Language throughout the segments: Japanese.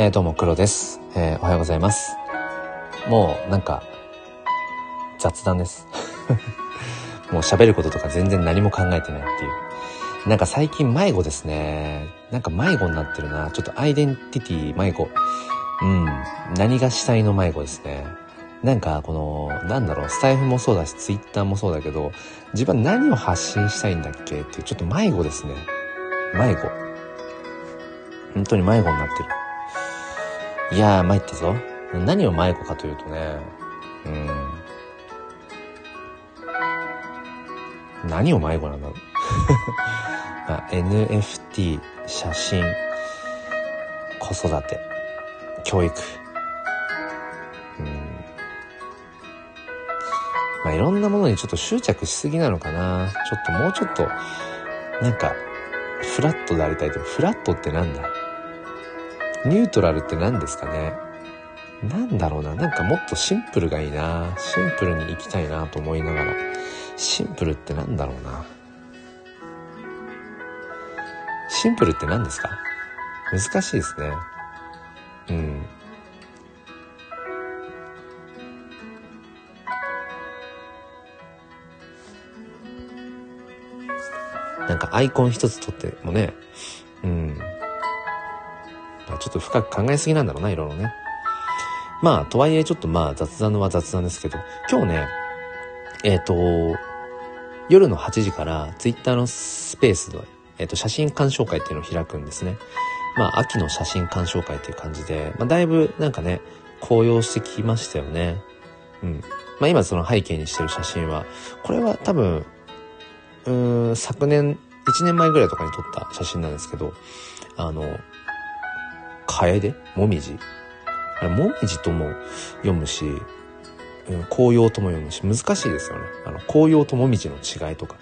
えー、どうも黒です、えー、おはようございます。もうなんか雑談です。もう喋ることとか全然何も考えてないっていう。なんか最近迷子ですね。なんか迷子になってるな。ちょっとアイデンティティ迷子。うん。何がしたいの迷子ですね。なんかこの、なんだろう、スタイフもそうだし、ツイッターもそうだけど、自分何を発信したいんだっけっていう、ちょっと迷子ですね。迷子。本当に迷子になってる。いやー、参ったぞ。何を迷子かというとね、うん。何を迷子なんだろう。まあ、NFT、写真、子育て、教育。うん。まあ、いろんなものにちょっと執着しすぎなのかな。ちょっともうちょっと、なんか、フラットでありたいと。フラットってなんだ？ニュートラルって何ですかね？なんだろうな。なんかもっとシンプルがいいな。シンプルに行きたいなと思いながら。シンプルって何だろうな。シンプルって何ですか？難しいですね。うん。なんかアイコン一つとってもね、うん。ちょっと深く考えすぎなんだろうな、いろいろね。まあ、とはいえちょっとまあ雑談のは雑談ですけど、今日ね、えっ、ー、と、夜の8時からツイッターのスペースで、えっ、ー、と、写真鑑賞会っていうのを開くんですね。まあ、秋の写真鑑賞会っていう感じで、まあ、だいぶなんかね、高揚してきましたよね。うん。まあ、今その背景にしてる写真は、これは多分、うん、昨年、1年前ぐらいとかに撮った写真なんですけど、あの、楓もみじ？あれ、もみじとも読むし、うん、紅葉とも読むし、難しいですよね。あの、紅葉ともみじの違いとか、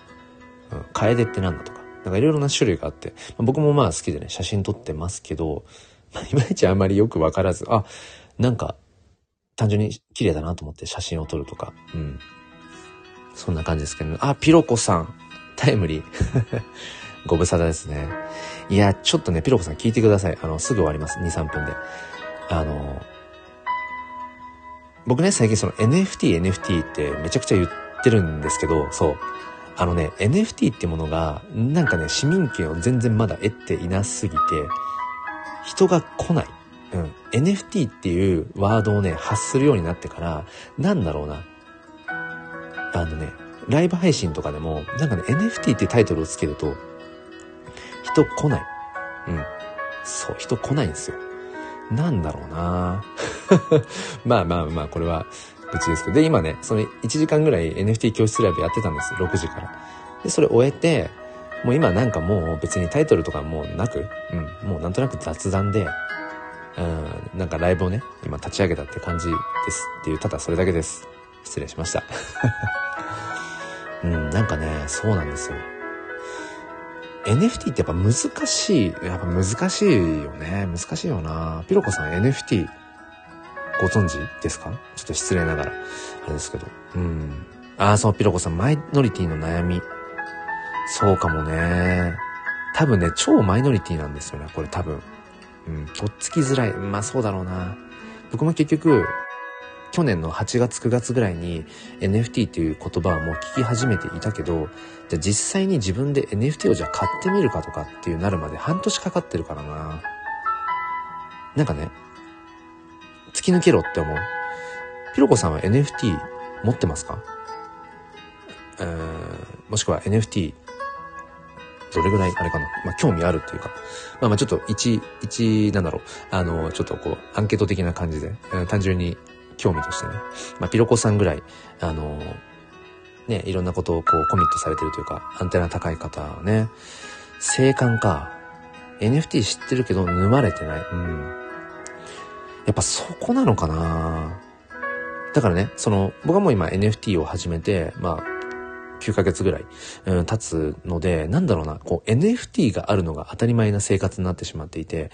うん、楓ってなんだとか、なんかいろいろな種類があって、まあ、僕もまあ好きでね、写真撮ってますけど、まあ、いまいちあんまりよくわからず、あ、なんか、単純に綺麗だなと思って写真を撮るとか、うん。そんな感じですけど、ね。あ、ピロコさん、タイムリー。ご無沙汰ですね。いや、ちょっとね、ピロコさん聞いてください。あの、すぐ終わります。2、3分で。あの、僕ね、最近その NFT、NFT ってめちゃくちゃ言ってるんですけど、そう。あのね、NFT ってものが、なんかね、市民権を全然まだ得ていなすぎて、人が来ない。うん。NFT っていうワードをね、発するようになってから、なんだろうな。あのね、ライブ配信とかでも、なんかね、NFT ってタイトルをつけると、人来ない。うん。そう、人来ないんですよ。なんだろうな まあまあまあ、これは、うちですけど。で、今ね、その1時間ぐらい NFT 教室ライブやってたんです。6時から。で、それ終えて、もう今なんかもう別にタイトルとかもうなく、うん、もうなんとなく雑談で、うん、なんかライブをね、今立ち上げたって感じですっていう、ただそれだけです。失礼しました。うん、なんかね、そうなんですよ。NFT ってやっぱ難しい。やっぱ難しいよね。難しいよな。ピロコさん NFT ご存知ですか？ちょっと失礼ながら。あれですけど。うん。ああ、そう、ピロコさん、マイノリティの悩み。そうかもね。多分ね、超マイノリティなんですよね。これ多分。うん。とっつきづらい。まあそうだろうな。僕も結局、去年の8月9月ぐらいに NFT っていう言葉はもう聞き始めていたけど、じゃあ実際に自分で NFT をじゃあ買ってみるかとかっていうなるまで半年かかってるからな。なんかね、突き抜けろって思う。ひろこさんは NFT 持ってますか？えー、もしくは NFT どれぐらいあれかな？まあ、興味あるっていうか。まあまあちょっと一、一、なんだろう。あの、ちょっとこう、アンケート的な感じで、単純に興味としてね。まあ、ピロコさんぐらい、あの、ね、いろんなことをこうコミットされてるというか、アンテナ高い方はね、生還か。NFT 知ってるけど沼れてない。うん。やっぱそこなのかなだからね、その、僕はもう今 NFT を始めて、まあ、9ヶ月ぐらい、うん、経つので、なんだろうな、こう NFT があるのが当たり前な生活になってしまっていて、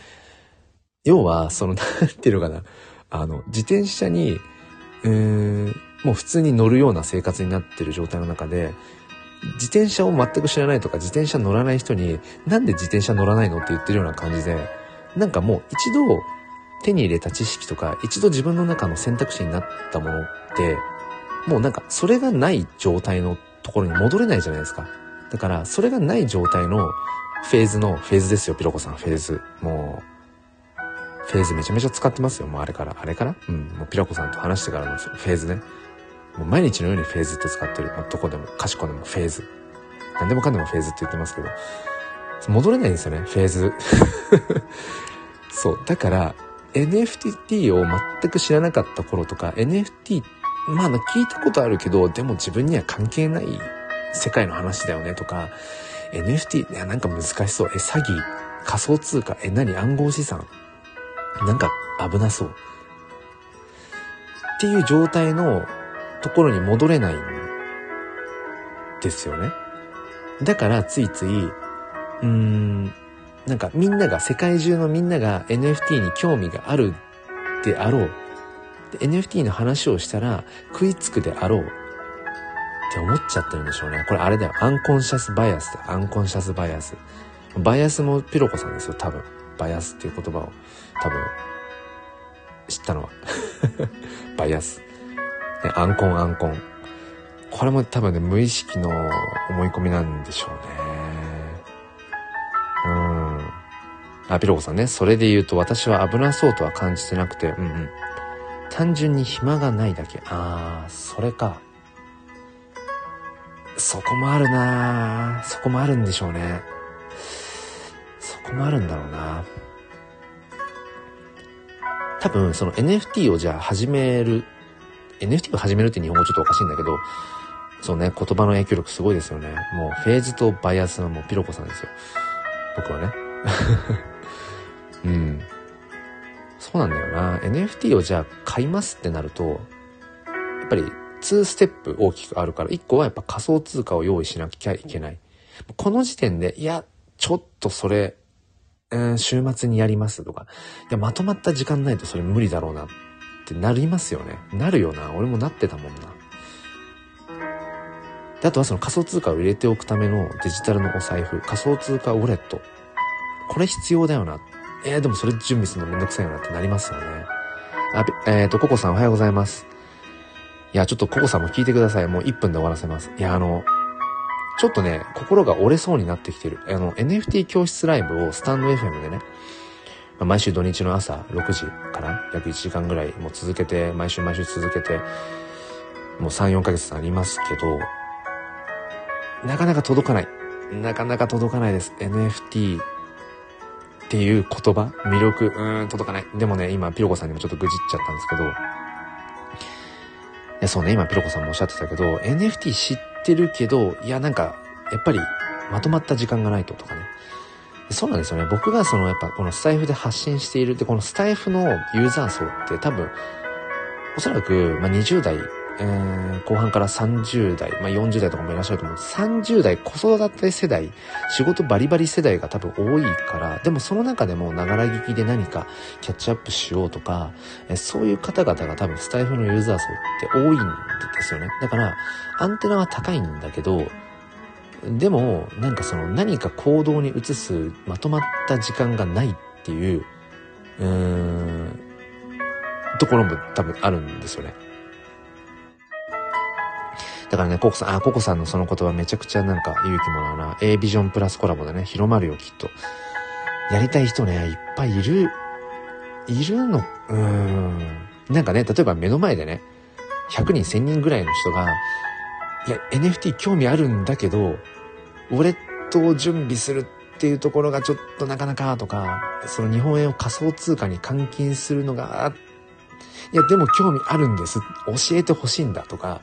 要は、その、なんていうのかな、あの、自転車に、うーん、もう普通に乗るような生活になってる状態の中で、自転車を全く知らないとか、自転車乗らない人に、なんで自転車乗らないのって言ってるような感じで、なんかもう一度、手に入れた知識とか、一度自分の中の選択肢になったものって、もうなんか、それがない状態のところに戻れないじゃないですか。だから、それがない状態のフェーズの、フェーズですよ、ピロコさん、フェーズ。もう、フェーズめちゃめちゃ使ってますよ、もうあれから。あれから？うん、もうピロコさんと話してからのフェーズね。もう毎日のようにフェーズって使ってる。まあどこでも、かしこでもフェーズ。何でもかんでもフェーズって言ってますけど。戻れないんですよね、フェーズ。そう。だから、NFT を全く知らなかった頃とか、NFT、まあ聞いたことあるけど、でも自分には関係ない世界の話だよねとか、NFT、いや、なんか難しそう。え、詐欺、仮想通貨、え、何？暗号資産。なんか危なそう。っていう状態のところに戻れないんですよね。だからついつい、うーん、なんかみんなが、世界中のみんなが NFT に興味があるであろう。NFT の話をしたら食いつくであろうって思っちゃってるんでしょうね。これあれだよ。アンコンシャスバイアスだアンコンシャスバイアス。バイアスもピロコさんですよ、多分。バイアスっていう言葉を多分知ったのは。バイアス。ね、アンコンアンコン。これも多分ね、無意識の思い込みなんでしょうね。うん。あ、ピロコさんね。それで言うと私は危なそうとは感じてなくて、うんうん。単純に暇がないだけ。あー、それか。そこもあるなそこもあるんでしょうね。そこもあるんだろうな多分、その NFT をじゃあ始める、NFT を始めるって日本語ちょっとおかしいんだけど、そうね、言葉の影響力すごいですよね。もうフェーズとバイアスはもうピロコさんですよ。僕はね。うん。そうなんだよな。NFT をじゃあ買いますってなると、やっぱり2ステップ大きくあるから、1個はやっぱ仮想通貨を用意しなきゃいけない。この時点で、いや、ちょっとそれ、うん、週末にやりますとか、いや、まとまった時間ないとそれ無理だろうなってなりますよね。なるよな。俺もなってたもんな。で、あとはその仮想通貨を入れておくためのデジタルのお財布、仮想通貨ウォレット。これ必要だよな。えー、でもそれ準備するのめんどくさいよなってなりますよね。あ、えっ、ー、と、ココさんおはようございます。いや、ちょっとココさんも聞いてください。もう1分で終わらせます。いや、あの、ちょっとね、心が折れそうになってきてる。あの、NFT 教室ライブをスタンド FM でね、まあ、毎週土日の朝6時から約1時間ぐらいもう続けて、毎週毎週続けて、もう3、4ヶ月ありますけど、なかなか届かない。なかなか届かないです。NFT っていう言葉、魅力、うーん、届かない。でもね、今、ピロコさんにもちょっと愚痴っちゃったんですけど、や、そうね、今、ピロコさんもおっしゃってたけど、NFT 知ってるけど、いや、なんか、やっぱり、まとまった時間がないととかね。そうなんですよね。僕がその、やっぱ、このスタイフで発信しているって、このスタイフのユーザー層って多分、おそらく、まあ、20代えー、後半から30代、まあ、40代とかもいらっしゃると思う。30代、子育て世代、仕事バリバリ世代が多分多いから、でもその中でもながら聞きで何かキャッチアップしようとか、えー、そういう方々が多分スタイフのユーザー層って多いんですよね。だから、アンテナは高いんだけど、でも、なんかその何か行動に移すまとまった時間がないっていう、うーん、ところも多分あるんですよね。だからね、ココさん、あ、ココさんのその言葉めちゃくちゃなんか勇気もらうな。A ビジョンプラスコラボでね、広まるよ、きっと。やりたい人ね、いっぱいいる、いるの、うーん。なんかね、例えば目の前でね、100人1000人ぐらいの人が、いや、NFT 興味あるんだけど、ウォレットを準備するっていうところがちょっとなかなかとか、その日本円を仮想通貨に換金するのが、いや、でも興味あるんです。教えてほしいんだとか、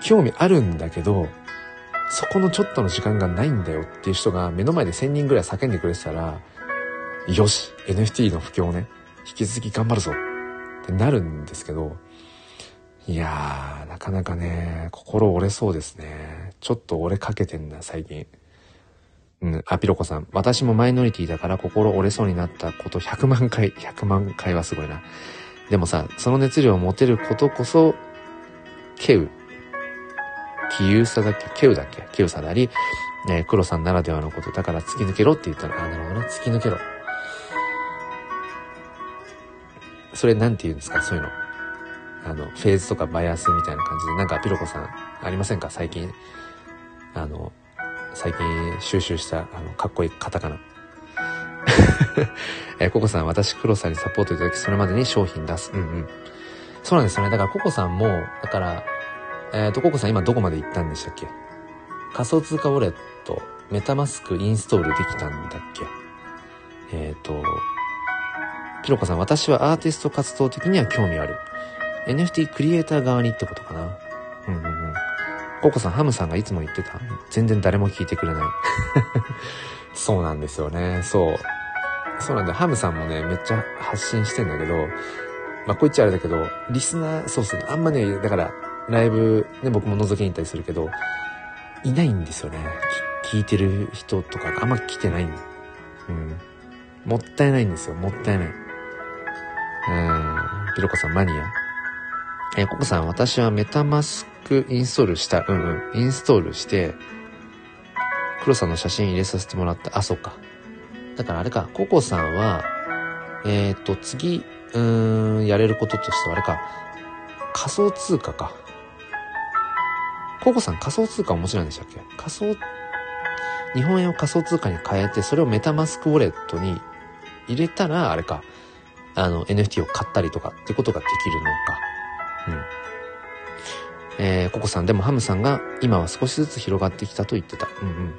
興味あるんだけど、そこのちょっとの時間がないんだよっていう人が目の前で1000人ぐらい叫んでくれてたら、よし !NFT の布教をね、引き続き頑張るぞってなるんですけど、いやー、なかなかね、心折れそうですね。ちょっと折れかけてんな、最近。うん、あ、ピロコさん。私もマイノリティだから心折れそうになったこと100万回、100万回はすごいな。でもさ、その熱量を持てることこそ、ケウキユサだっけケウだっけケウサであり、えー、黒さんならではのことだから突き抜けろって言ったら、あ、なるほどね。突き抜けろ。それなんて言うんですか？そういうの。あの、フェーズとかバイアスみたいな感じで、なんかピロコさんありませんか？最近。あの、最近収集した、あの、かっこいいカタカナ。えココさん、私、黒さんにサポートいただき、それまでに商品出す。うんうん。そうなんですよね。だからココさんも、だから、えっ、ー、と、ココさん今どこまで行ったんでしたっけ？仮想通貨ウォレット、メタマスクインストールできたんだっけ？えっ、ー、と、ピロコさん、私はアーティスト活動的には興味ある。NFT クリエイター側にってことかな？うんうんうん。ココさん、ハムさんがいつも言ってた？全然誰も聞いてくれない。そうなんですよね。そう。そうなんだ。ハムさんもね、めっちゃ発信してんだけど、まあ、こう言っちゃあれだけど、リスナー、そうそう、あんまね、だから、ライブ、ね、僕も覗きに行ったりするけど、いないんですよね。聞いてる人とかがあんま来てない。うん。もったいないんですよ。もったいない。うん。ピロコさん、マニア？えー、ココさん、私はメタマスクインストールした。うんうん。インストールして、黒さんの写真入れさせてもらった。あ、そうか。だからあれか、ココさんは、えっ、ー、と、次、うーん、やれることとしてはあれか、仮想通貨か。ココさん仮想通貨お持ちなんでしたっけ？仮想、日本円を仮想通貨に変えて、それをメタマスクウォレットに入れたら、あれか、あの、NFT を買ったりとかってことができるのか。うん。えー、ココさん、でもハムさんが今は少しずつ広がってきたと言ってた。うんうん。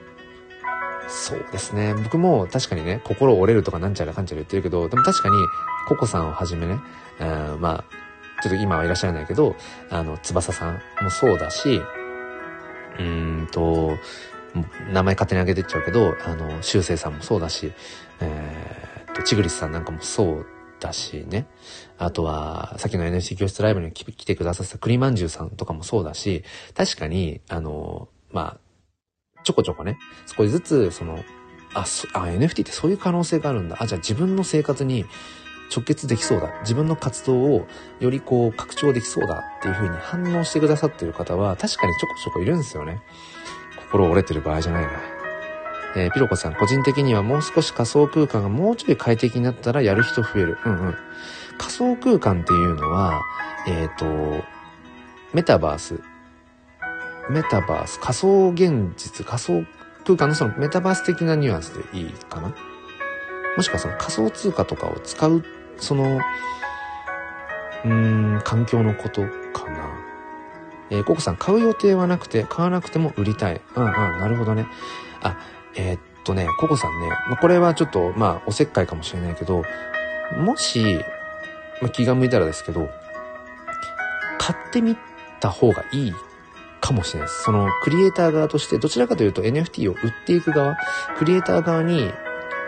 そうですね。僕も確かにね、心折れるとかなんちゃらかんちゃら言ってるけど、でも確かに、ココさんをはじめね、あまあ、ちょっと今はいらっしゃらないけど、あの、翼さんもそうだし、うんと、名前勝手に挙げてっちゃうけど、あの、修正さんもそうだし、えー、と、チグリスさんなんかもそうだしね。あとは、さっきの NC 教室ライブに来てくださった栗まんじゅうさんとかもそうだし、確かに、あの、まあ、ちょこちょこね、少しずつ、その、あ、あ、NFT ってそういう可能性があるんだ。あ、じゃあ自分の生活に直結できそうだ。自分の活動をよりこう拡張できそうだっていう風に反応してくださってる方は確かにちょこちょこいるんですよね。心折れてる場合じゃないな。えー、ピロコさん、個人的にはもう少し仮想空間がもうちょい快適になったらやる人増える。うんうん。仮想空間っていうのは、えっ、ー、と、メタバースメタバース、仮想現実、仮想空間のそのメタバース的なニュアンスでいいかな？もしくはその仮想通貨とかを使う、その、うーん、環境のことかな。えー、ココさん、買う予定はなくて、買わなくても売りたい。うんうん、なるほどね。あ、えー、っとね、ココさんね、まこれはちょっと、まあ、おせっかいかもしれないけど、もし、まあ、気が向いたらですけど、買ってみた方がいいかもしれないです。そのクリエイター側として、どちらかというと NFT を売っていく側、クリエイター側に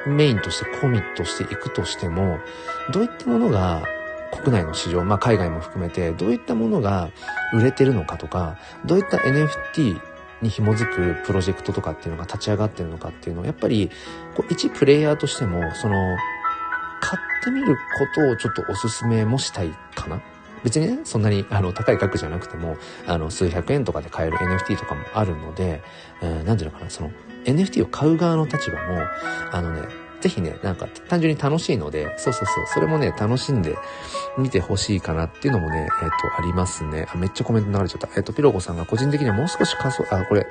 メインとしてコミットしていくとしても、どういったものが国内の市場、まあ海外も含めて、どういったものが売れてるのかとか、どういった NFT に紐づくプロジェクトとかっていうのが立ち上がってるのかっていうのを、やっぱり、こう一プレイヤーとしても、その、買ってみることをちょっとお勧めもしたいかな？別にね、そんなにあの高い額じゃなくても、あの数百円とかで買える NFT とかもあるので、えー、なんていうのかな、その NFT を買う側の立場も、あのね、ぜひね、なんか単純に楽しいので、そうそうそう、それもね、楽しんで見てほしいかなっていうのもね、えっ、ー、と、ありますね。あ、めっちゃコメント流れちゃった。えっ、ー、と、ピロコさんが個人的にはもう少し仮想、あ、これ、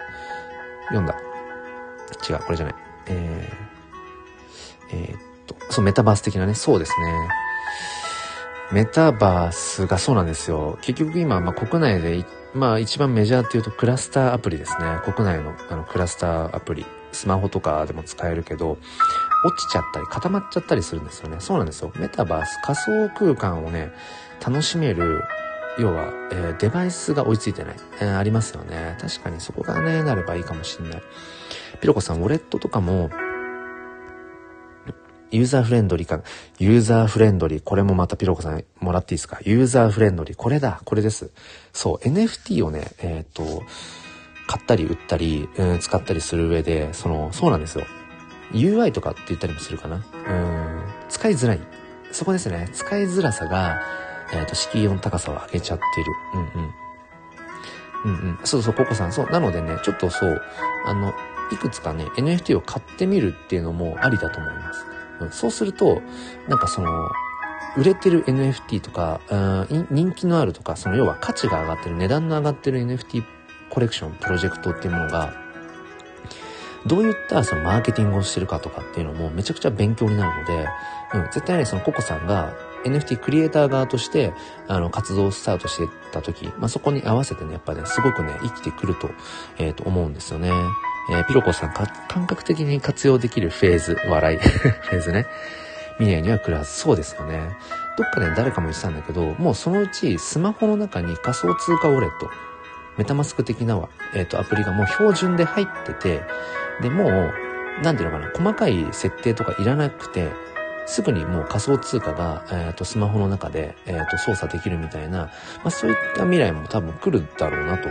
読んだ。違う、これじゃない。えー、えー、っと、そう、メタバース的なね、そうですね。メタバースがそうなんですよ。結局今、まあ、国内で、まあ一番メジャーっていうとクラスターアプリですね。国内のあのクラスターアプリ。スマホとかでも使えるけど、落ちちゃったり固まっちゃったりするんですよね。そうなんですよ。メタバース、仮想空間をね、楽しめる、要は、えー、デバイスが追いついてない、えー、ありますよね。確かにそこがね、なればいいかもしんない。ピロコさん、ウォレットとかも、ユーザーフレンドリーか、ユーザーフレンドリー、これもまたピロコさんもらっていいですか？ユーザーフレンドリー、これだ、これです。そう、NFT をね、えっ、と、買ったり売ったり、うん、使ったりする上で、その、そうなんですよ。UI とかって言ったりもするかな？うん、使いづらい。そこですね。使いづらさが、えっ、と、敷居の高さを上げちゃってる。うんうん。うんうん。そうそう、ココさん。そう。なのでね、ちょっとそう、あの、いくつかね、NFT を買ってみるっていうのもありだと思います。そうすると、なんかその、売れてる NFT とか、うん人気のあるとか、その要は価値が上がってる、値段の上がってる NFT コレクション、プロジェクトっていうものが、どういったそのマーケティングをしてるかとかっていうのもめちゃくちゃ勉強になるので、うん、絶対にそのココさんが NFT クリエイター側として、あの、活動をスタートしてた時、まあ、そこに合わせてね、やっぱね、すごくね、生きてくると、えっ、ー、と、思うんですよね。えー、ピロコさんか、感覚的に活用できるフェーズ、笑い、フェーズね。未来には来るはず。そうですよね。どっかで誰かも言ってたんだけど、もうそのうちスマホの中に仮想通貨ウォレット、メタマスク的な、えっ、ー、と、アプリがもう標準で入ってて、で、もう、なんていうのかな、細かい設定とかいらなくて、すぐにもう仮想通貨が、えっ、ー、と、スマホの中で、えっ、ー、と、操作できるみたいな、まあ、そういった未来も多分来るだろうなと。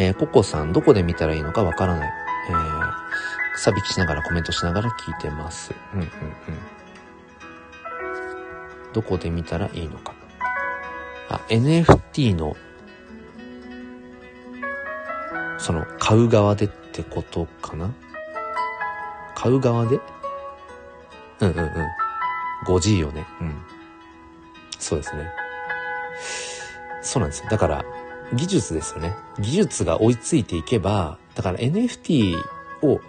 えー、ココさん、どこで見たらいいのかわからない。えー、さびきしながらコメントしながら聞いてます。うんうんうん。どこで見たらいいのか。あ、NFT の、その、買う側でってことかな？買う側で？うんうんうん。5G よね。うん。そうですね。そうなんですよ。だから、技術ですよね。技術が追いついていけば、だから NFT を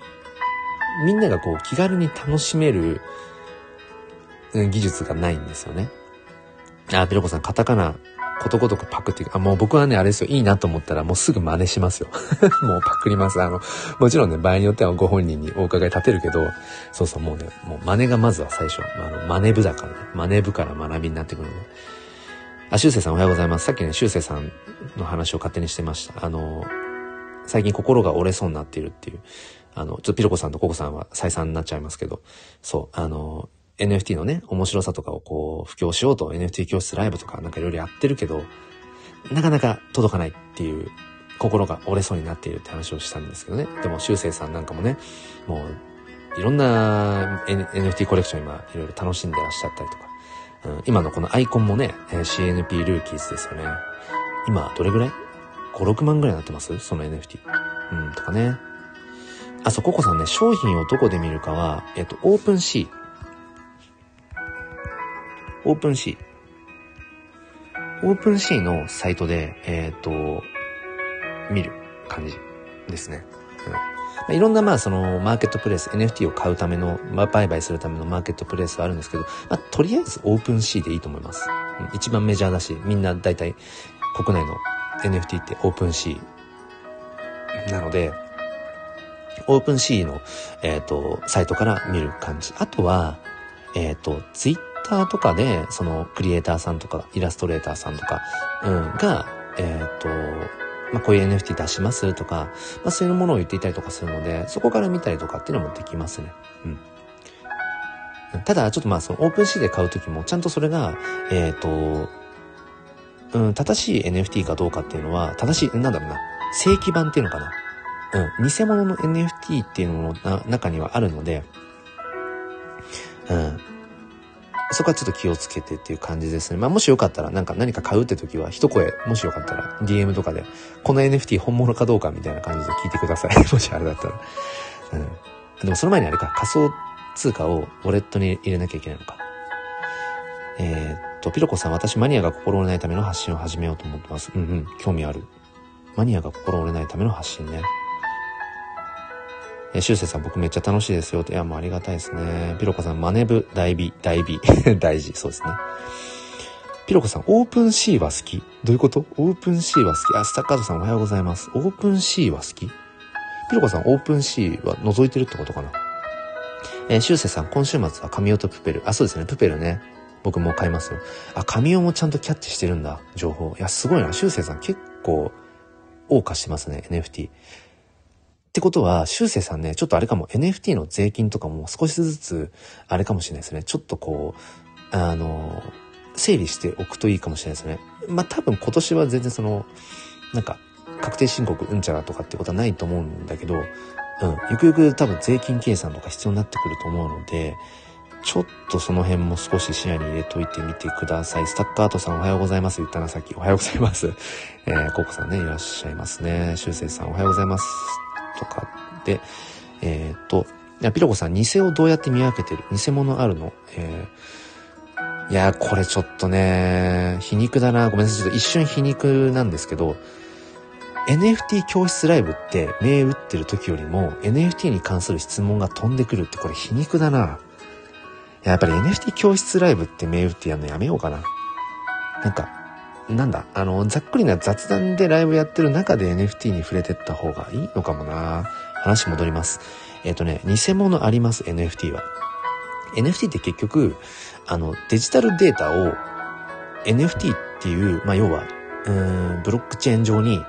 みんながこう気軽に楽しめる技術がないんですよね。あ、ピロコさん、カタカナことごとくパクっていく。あ、もう僕はね、あれですよ。いいなと思ったらもうすぐ真似しますよ。もうパクります。あの、もちろんね、場合によってはご本人にお伺い立てるけど、そうそう、もうね、もう真似がまずは最初。あの、真似部だからね。真似部から学びになってくるので。あ、修正さんおはようございます。さっきね、修正さんの話を勝手にしてました。あの、最近心が折れそうになっているっていう。あの、ちょっとピロコさんとココさんは再三になっちゃいますけど、そう、あの、NFT のね、面白さとかをこう、布教しようと NFT 教室ライブとかなんかいろいろやってるけど、なかなか届かないっていう心が折れそうになっているって話をしたんですけどね。でも、修正さんなんかもね、もう、いろんな NFT コレクション今いろいろ楽しんでらっしゃったりとか、うん、今のこのアイコンもね、え CNP ルーキーズですよね。今、どれぐらい ?5、6万ぐらいになってます？その NFT。うん、とかね。あ、そう、ココさんね、商品をどこで見るかは、えっと、 OpenSea。OpenSea。OpenSea のサイトで、えっ、と、見る感じですね。うんま、いろんなまあそのマーケットプレイス、NFT を買うための、まあ、売買するためのマーケットプレイスはあるんですけど、まあ、とりあえず OpenSea でいいと思います。一番メジャーだし、みんな大体国内の NFT ってオープンシーなので、オープンシーの、えっ、ー、と、サイトから見る感じ。あとは、えっ、ー、と、ツイッターとかで、そのクリエイターさんとか、イラストレーターさんとか、うん、が、えっ、ー、と、まあ、こういう NFT 出しますとか、まあ、そういうものを言っていたりとかするので、そこから見たりとかっていうのもできますね。うん。ただ、ちょっとまあ、そのオープンシーで買うときも、ちゃんとそれが、えっ、ー、と、うん、正しい NFT かどうかっていうのは、正しい、なんだろうな、正規版っていうのかな。うん、偽物の NFT っていうのの中にはあるので、うん、そこはちょっと気をつけてっていう感じですね。まあもしよかったらなんか何か買うって時は一声、もしよかったら DM とかで、この NFT 本物かどうかみたいな感じで聞いてください。もしあれだったら。うん。でもその前にあれか、仮想通貨をウォレットに入れなきゃいけないのか。えー、っと、ピロコさん、私マニアが心折れないための発信を始めようと思ってます。うんうん、興味ある。マニアが心折れないための発信ね。えー、シュウセイさん僕めっちゃ楽しいですよって。いや、もうありがたいですね。ピロコさん、マネブ、大美、大美。大事。そうですね。ピロコさん、 OpenSea は好き？どういうこと？ OpenSea は好きあ、スタッカードさんおはようございます。 OpenSea は好き？ピロコさん、オープンシーは覗いてるってことかな？えー、シュウセさん、今週末は神オとプペル。あ、そうですね、プペルね。僕も買いますよ。あ、神オもちゃんとキャッチしてるんだ、情報。いや、すごいな。シュウセさん結構、謳歌してますね、NFT。ってことは、修正さんね、ちょっとあれかも、NFT の税金とかも少しずつ、あれかもしれないですね。ちょっとこう、あの、整理しておくといいかもしれないですね。まあ、多分今年は全然その、なんか、確定申告うんちゃらとかってことはないと思うんだけど、うん、ゆくゆく多分税金計算とか必要になってくると思うので、ちょっとその辺も少し視野に入れといてみてください。スタッカートさんおはようございます。言ったな、さっき。おはようございます。えー、ココさんね、いらっしゃいますね。修正さんおはようございます。とかで、えっ、と、や、ピロコさん、偽をどうやって見分けてる？偽物あるの？えー、いや、これちょっとね、皮肉だな。ごめんなさい。ちょっと一瞬皮肉なんですけど、NFT 教室ライブって目打ってる時よりも NFT に関する質問が飛んでくるってこれ皮肉だな。やっぱり NFT 教室ライブって目打ってやるのやめようかな。なんか、なんだ、あの、ざっくりな雑談でライブやってる中で NFT に触れてった方がいいのかもな。話戻ります。えっ、ー、とね、偽物あります、NFT は。NFT って結局、あの、デジタルデータを NFT っていう、まあ、要は、うん、ブロックチェーン上に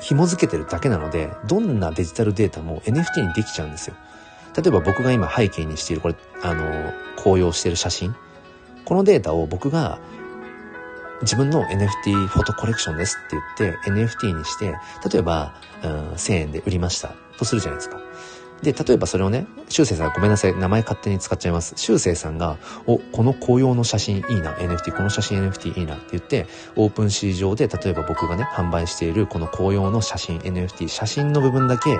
紐付けてるだけなので、どんなデジタルデータも NFT にできちゃうんですよ。例えば僕が今背景にしている、これ、あの、紅葉してる写真。このデータを僕が自分の NFT フォトコレクションですって言って NFT にして、例えば、うん、1000円で売りましたとするじゃないですか。で、例えばそれをね、修正さんごめんなさい、名前勝手に使っちゃいます。修正さんが、お、この紅葉の写真いいな、NFT、この写真 NFT いいなって言って、オープンシー上で、例えば僕がね、販売しているこの紅葉の写真 NFT、写真の部分だけ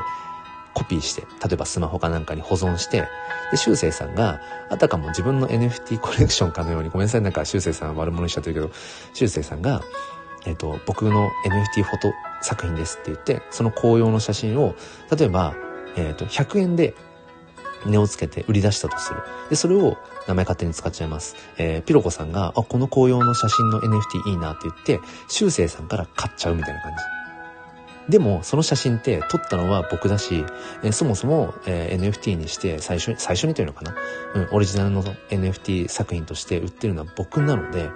コピーして、例えばスマホかなんかに保存して、で、修正さんが、あたかも自分の NFT コレクションかのように、ごめんなさい、なんか修正さん悪者にしちゃってるけど、修正さんが、えっ、ー、と、僕の NFT フォト作品ですって言って、その紅葉の写真を、例えば、えっ、ー、と、100円で値をつけて売り出したとする。で、それを名前勝手に使っちゃいます。えー、ピロコさんが、あ、この紅葉の写真の NFT いいなって言って、修正さんから買っちゃうみたいな感じ。でも、その写真って撮ったのは僕だし、え、そもそも、え、NFT にして最初に、最初にというのかな？うん、オリジナルの NFT 作品として売ってるのは僕なので、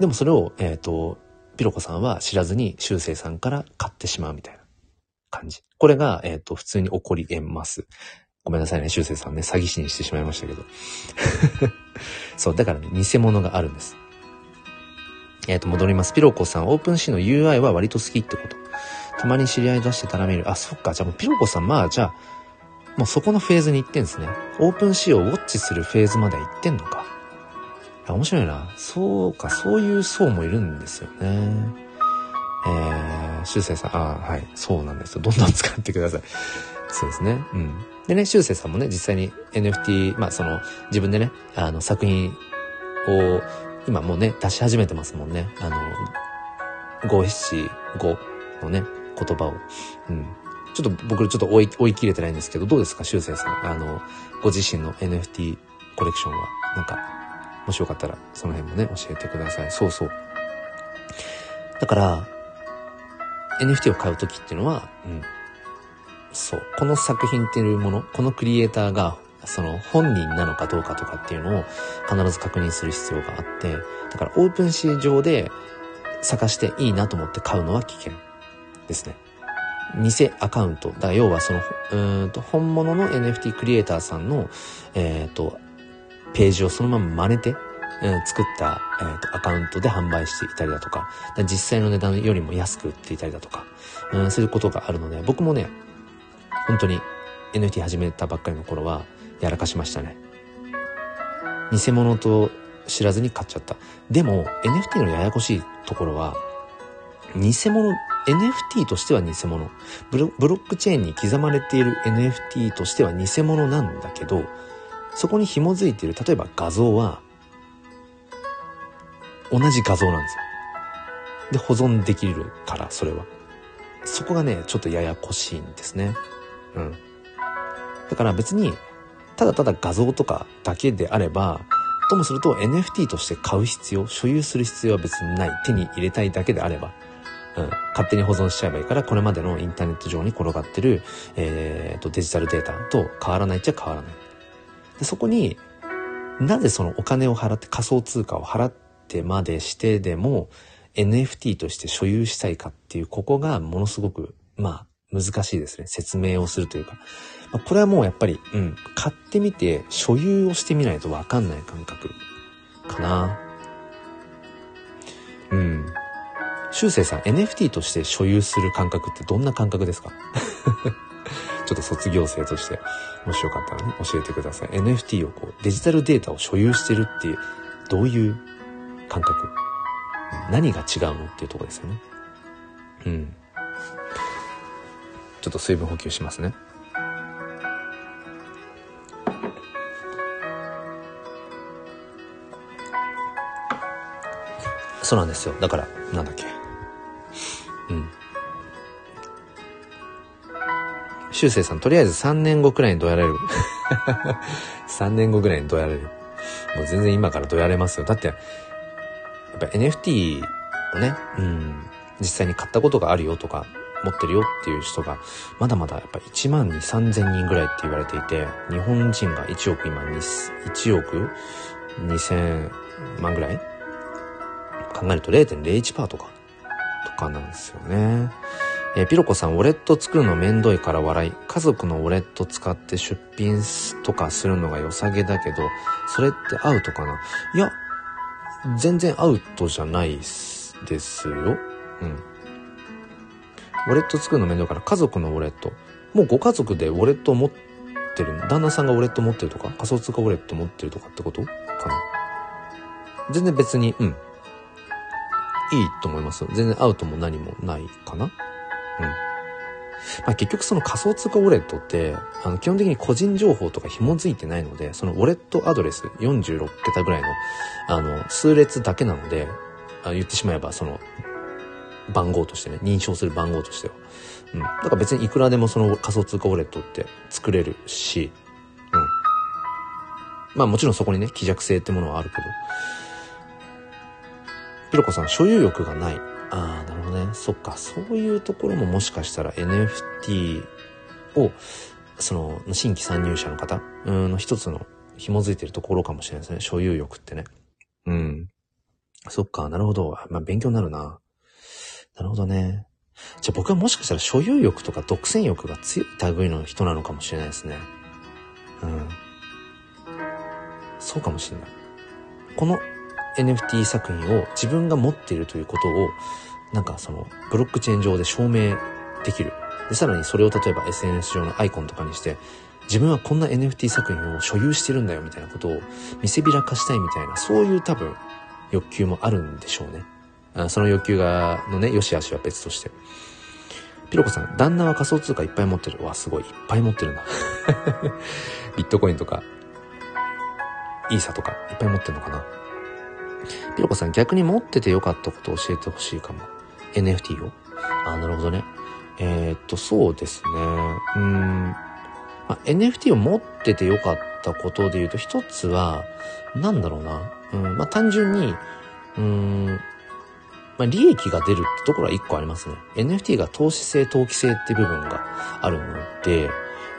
でもそれを、えっ、ー、と、ピロコさんは知らずに修正さんから買ってしまうみたいな感じ。これが、えっ、ー、と、普通に起こり得ます。ごめんなさいね、シュウセイさんね、詐欺師にしてしまいましたけど。そう、だからね、偽物があるんです。えっ、ー、と、戻ります。ピロコさん、 OpenSea の UI は割と好きってこと。たまに知り合い出してたら見る。あ、そっか。じゃあもうピロコさん、まあじゃあ、もうそこのフェーズに行ってんですね。 OpenSea をウォッチするフェーズまで行ってんのか。あ、面白いな。そうか、そういう層もいるんですよね。えー、修正さん、あはい、そうなんですよ。どんどん使ってください。そうですね。うん。でね、修正さんもね、実際に NFT、まあその、自分でね、あの、作品を、今もうね、出し始めてますもんね。あの、五七五のね、言葉を。うん。ちょっと僕ちょっと追い、追い切れてないんですけど、どうですか、修正さん。あの、ご自身の NFT コレクションは。なんか、もしよかったら、その辺もね、教えてください。そうそう。だから、NFT を買うときっていうのは、うん。そう。この作品っていうもの、このクリエイターが、その本人なのかどうかとかっていうのを必ず確認する必要があって、だからオープンシー上で探していいなと思って買うのは危険ですね。偽アカウント。だから要はその、うんと、本物の NFT クリエイターさんの、えっ、ー、と、ページをそのまま真似て、うん、作った、えーと、アカウントで販売していたりだとか、か実際の値段よりも安く売っていたりだとか、うん、そういうことがあるので、僕もね、本当に NFT 始めたばっかりの頃は、やらかしましたね。偽物と知らずに買っちゃった。でも、NFT のややこしいところは、偽物 NFT としては偽物ブロ。ックチェーンに刻まれている NFT としては偽物なんだけど、そこに紐づいている、例えば画像は、同じ画像なんですよ。で、保存できるから、それは。そこがね、ちょっとややこしいんですね。うん。だから別に、ただただ画像とかだけであれば、ともすると NFT として買う必要、所有する必要は別にない。手に入れたいだけであれば。うん、勝手に保存しちゃえばいいから、これまでのインターネット上に転がってる、えー、と、デジタルデータと変わらないっちゃ変わらない。でそこに、なぜそのお金を払って仮想通貨を払ってまでしてでも NFT として所有したいかっていう、ここがものすごく、まあ、難しいですね。説明をするというか。まあ、これはもうやっぱり、うん、買ってみて所有をしてみないとわかんない感覚かな。うん。しゅうせいさん NFT として所有する感覚ってどんな感覚ですか？ちょっと卒業生として、もしよかったらね、教えてください。NFT をこう、デジタルデータを所有してるっていう、どういう感覚？何が違うのっていうとこですよね。うん。ちょっと水分補給しますね。そうなんですよ。だから、なんだっけ。うん。修正さん、とりあえず3年後くらいにどうやられる。3年後くらいにどうやられる。もう全然今からどうやれますよ。だって、やっぱ NFT をね、うん、実際に買ったことがあるよとか、持ってるよっていう人が、まだまだやっぱ1万2、3000人ぐらいって言われていて、日本人が1億今、1億2000万ぐらい？考えると0.01%とか、とかなんですよね。えー、ピロコさん、ウォレット作るのめんどいから笑い。家族のウォレット使って出品とかするのが良さげだけど、それってアウトかな？いや、全然アウトじゃないですよ。うん。ウォレット作るの面倒から家族のウォレット。もうご家族でウォレットを持ってる、旦那さんがウォレット持ってるとか、仮想通貨ウォレット持ってるとかってこと？かな。全然別に、うん。いいと思います。全然アウトも何もないかな。うん。まあ、結局その仮想通貨ウォレットって、あの、基本的に個人情報とか紐づいてないので、そのウォレットアドレス46桁ぐらいの、あの、数列だけなので、あ言ってしまえば、その、番号としてね、認証する番号としては。うん。だから別にいくらでもその仮想通貨ウォレットって作れるし、うん。まあもちろんそこにね、希弱性ってものはあるけど。ピロコさん、所有欲がない。ああ、なるほどね。そっか。そういうところももしかしたら NFT を、その、新規参入者の方？の一つの紐づいてるところかもしれないですね。所有欲ってね。うん。そっか、なるほど。まあ、勉強になるな。なるほどね。じゃあ僕はもしかしたら所有欲とか独占欲が強い類の人なのかもしれないですね。うん。そうかもしれない。この NFT 作品を自分が持っているということを、なんかそのブロックチェーン上で証明できる。で、さらにそれを例えば SNS 上のアイコンとかにして、自分はこんな NFT 作品を所有してるんだよみたいなことを見せびらかしたいみたいな、そういう多分欲求もあるんでしょうね。あその欲求が、のね、良し悪しは別として。ピロコさん、旦那は仮想通貨いっぱい持ってる。わ、すごい。いっぱい持ってるな。ビットコインとか、イーサとか、いっぱい持ってるのかな。ピロコさん、逆に持っててよかったことを教えてほしいかも。NFT をあ、なるほどね。えー、っと、そうですね。うん。まあ、NFT を持っててよかったことで言うと、一つは、なんだろうな。うん、まあ、単純に、うん、まあ、利益が出るってところは一個ありますね。NFT が投資性、投機性って部分があるので、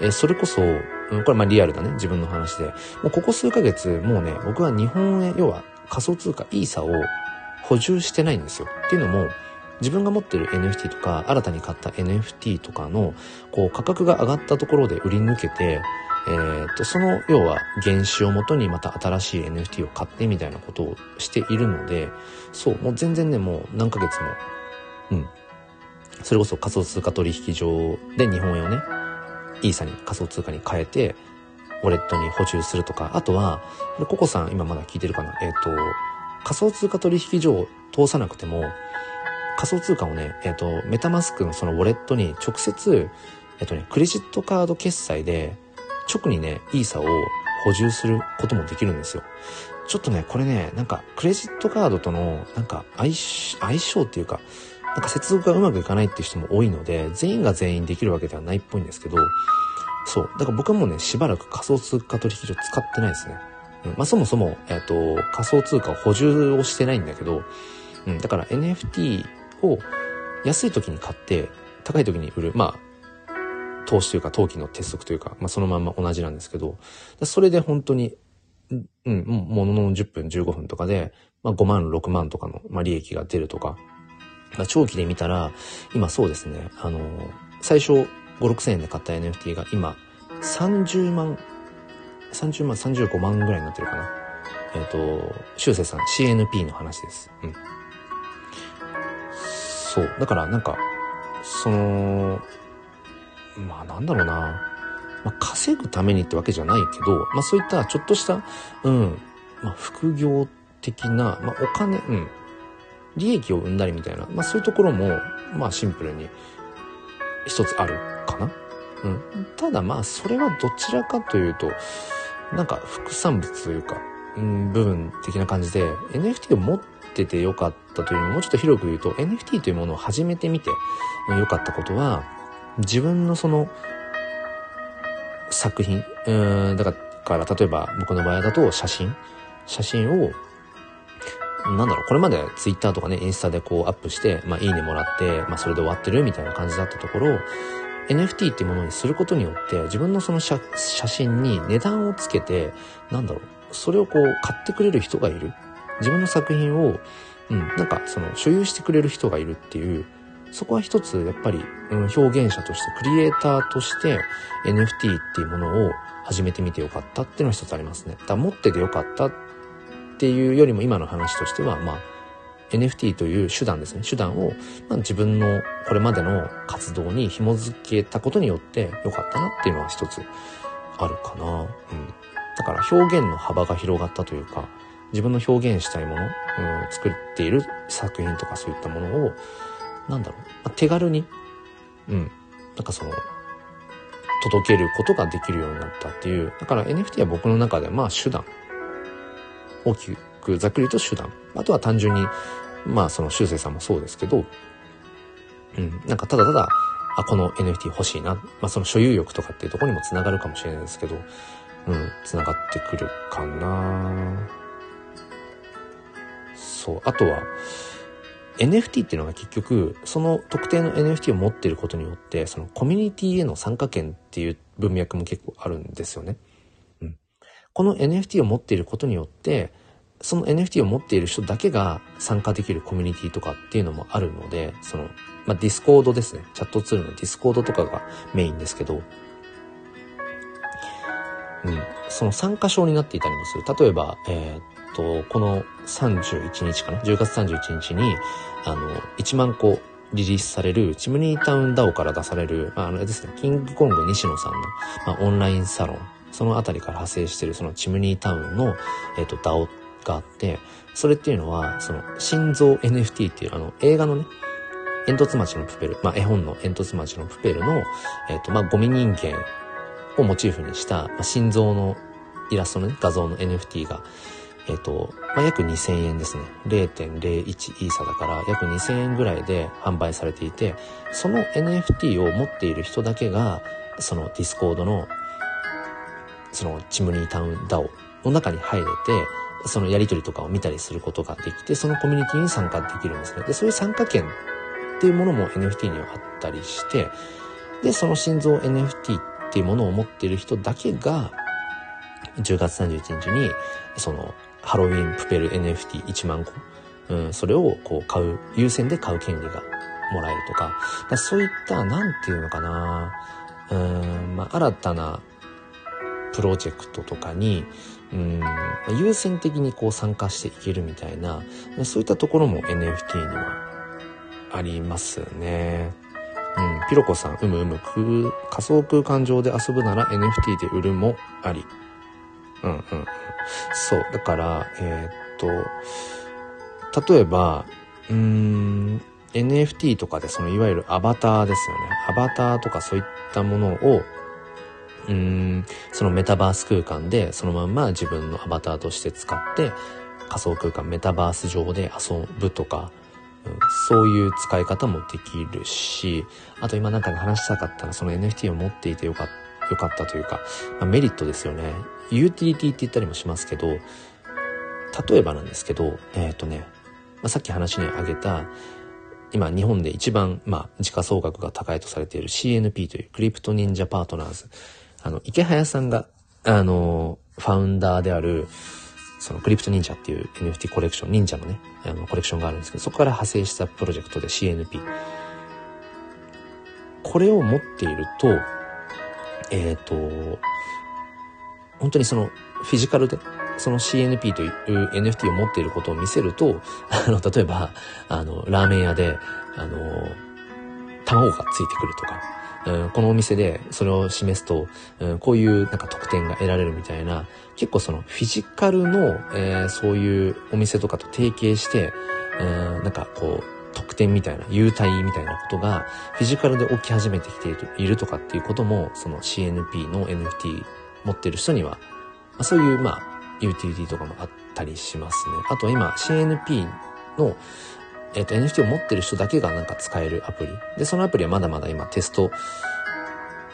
えそれこそ、うん、これまあリアルだね、自分の話で。もうここ数ヶ月、もうね、僕は日本円、要は仮想通貨イーサを補充してないんですよ。っていうのも、自分が持ってる NFT とか、新たに買った NFT とかの、こう、価格が上がったところで売り抜けて、えー、っと、その、要は、原資をもとにまた新しい NFT を買ってみたいなことをしているので、そう、もう全然ね、もう何ヶ月も、うん。それこそ仮想通貨取引所で日本円をね、イーサに仮想通貨に変えて、ウォレットに補充するとか、あとは、これココさん今まだ聞いてるかな？えっ、と、仮想通貨取引所を通さなくても、仮想通貨をね、えっ、と、メタマスクのそのウォレットに直接、えっ、とね、クレジットカード決済で、直にね、イーサを補充することもできるんですよ。ちょっとね、これね、なんか、クレジットカードとの、なんか相、相性っていうか、なんか接続がうまくいかないっていう人も多いので、全員が全員できるわけではないっぽいんですけど、そう。だから僕はもうね、しばらく仮想通貨取引所使ってないですね。うん、まあそもそも、えっ、ー、と、仮想通貨を補充をしてないんだけど、うん、だから NFT を安い時に買って、高い時に売る。まあ、投資というか、投機の鉄則というか、まあそのまんま同じなんですけど、それで本当に、うん、ものの10分、15分とかで、まあ5万、6万とかの、まあ、利益が出るとか、まあ、長期で見たら、今そうですね、あの、最初5、6千円で買った NFT が今30万、30万、35万ぐらいになってるかな。えっ、ー、と、修正さん CNP の話です。うん。そう。だからなんか、その、まあなんだろうな。まあ、稼ぐためにってわけじゃないけど、まあそういったちょっとした、うん、まあ副業的な、まあお金、うん、利益を生んだりみたいな、まあそういうところも、まあシンプルに一つあるかな。うん。ただまあそれはどちらかというと、なんか副産物というか、うん、部分的な感じで NFT を持っててよかったというのをもうちょっと広く言うと NFT というものを始めてみてよかったことは自分のその作品、うん、だから例えば僕の場合だと写真、写真をなんだろう、これまでツイッターとかね、インスタでこうアップして、まあいいねもらって、まあそれで終わってるみたいな感じだったところ、NFT っていうものにすることによって、自分のその写真に値段をつけて、なんだろう、それをこう買ってくれる人がいる。自分の作品を、うん、なんかその所有してくれる人がいるっていう、そこは一つやっぱり、うん、表現者として、クリエイターとして NFT っていうものを始めてみてよかったっていうのは一つありますね。だ持っててよかったっていうよりも今の話としては、まあ、NFT という手段ですね。手段を、まあ、自分のこれまでの活動に紐づけたことによってよかったなっていうのは一つあるかな。うん。だから表現の幅が広がったというか、自分の表現したいもの、うん、作っている作品とかそういったものを、なんだろう、まあ、手軽に、うん、なんかその、届けることができるようになったっていう。だから NFT は僕の中でまあ手段。大きくざっくりと手段。あとは単純に、まあその修正さんもそうですけど、うん、なんかただただ、あ、この NFT 欲しいな。まあその所有欲とかっていうとこにもつながるかもしれないですけど、うん、つながってくるかなそう。あとは、NFT っていうのが結局、その特定の NFT を持ってることによって、そのコミュニティへの参加権っていう文脈も結構あるんですよね。この NFT を持っていることによって、その NFT を持っている人だけが参加できるコミュニティとかっていうのもあるので、その、まあ、ディスコードですね。チャットツールのディスコードとかがメインですけど、うん、その参加証になっていたりもする。例えば、えー、っと、この31日かな ?10 月31日に、あの、1万個リリースされる、チムニータウン DAO から出される、まあ、あのですね、キングコング西野さんの、まあ、オンラインサロン、そのあたりから派生してるそのチムニータウンの、えっと、 DAO があって、それっていうのは、その、心臓 NFT っていうあの、映画のね、煙突町のプペル、まあ、絵本の煙突町のプペルの、えっ、と、まあ、ゴミ人間をモチーフにした、まあ、心臓のイラストのね、画像の NFT が、えっ、と、まあ、約2000円ですね。0.01イーサだから約2000円ぐらいで販売されていて、その NFT を持っている人だけが、そのディスコードの、そのチムニータウンダオの中に入れて、そのやりとりとかを見たりすることができて、そのコミュニティに参加できるんですね。で、そういう参加権っていうものも NFT にはあったりして、で、その心臓 NFT っていうものを持っている人だけが、10月31日に、その、ハロウィンプペル NFT1 万個、うん、それをこう買う、優先で買う権利がもらえるとか、かそういった、なんていうのかな、うん、まあ、新たなプロジェクトとかに、うん、優先的にこう参加していけるみたいな、そういったところも NFT にはありますね。うん、ピロコさん、うむうむ、仮想空間上で遊ぶなら NFT で売るもあり。うんうん。そう。だから、えー、っと、例えば、うーん、NFT とかでそのいわゆるアバターですよね。アバターとかそういったものをうーん、そのメタバース空間でそのまんま自分のアバターとして使って仮想空間メタバース上で遊ぶとか、うん、そういう使い方もできるし、あと今なんか話したかったらその NFT を持っていてよかった、よかったというか、まあ、メリットですよね。ユーティリティって言ったりもしますけど、例えばなんですけど、えっ、ー、とね、まあ、さっき話に挙げた、今日本で一番、まあ、時価総額が高いとされている CNP というクリプト忍者パートナーズ。あの、池早さんが、あの、ファウンダーである、そのクリプト忍者っていう NFT コレクション、忍者のね、あの、コレクションがあるんですけど、そこから派生したプロジェクトで CNP。これを持っていると、えっ、ー、と、本当にそのフィジカルで、その CNP という NFT を持っていることを見せると、あの、例えば、あの、ラーメン屋で、あの、卵がついてくるとか、ん、このお店でそれを示すと、うん、こういうなんか特典が得られるみたいな、結構そのフィジカルの、えー、そういうお店とかと提携して、うん、なんかこう、特典みたいな、優待みたいなことが、フィジカルで起き始めてきているとかっていうことも、その CNP の NFT 持ってる人には、まあ、そういう、まあ、ユーティリティとかもあったりしますね。あと今、CNP の、えっ、と、NFT を持ってる人だけがなんか使えるアプリ。で、そのアプリはまだまだ今テスト、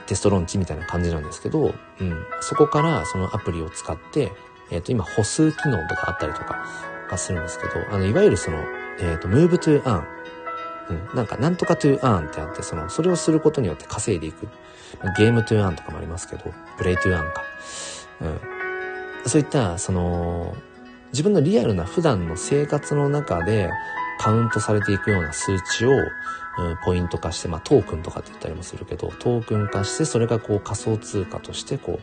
テストローンチみたいな感じなんですけど、うん。そこからそのアプリを使って、えっ、と、今歩数機能とかあったりとかがするんですけど、あの、いわゆるその、えっ、と、move to earn。うん。なんか、なんとか to earn ってあって、その、それをすることによって稼いでいく。ゲーム to earn とかもありますけど、プレイ to earn か。うん。そういった、その、自分のリアルな普段の生活の中でカウントされていくような数値を、ポイント化して、まあトークンとかって言ったりもするけど、トークン化してそれがこう仮想通貨としてこ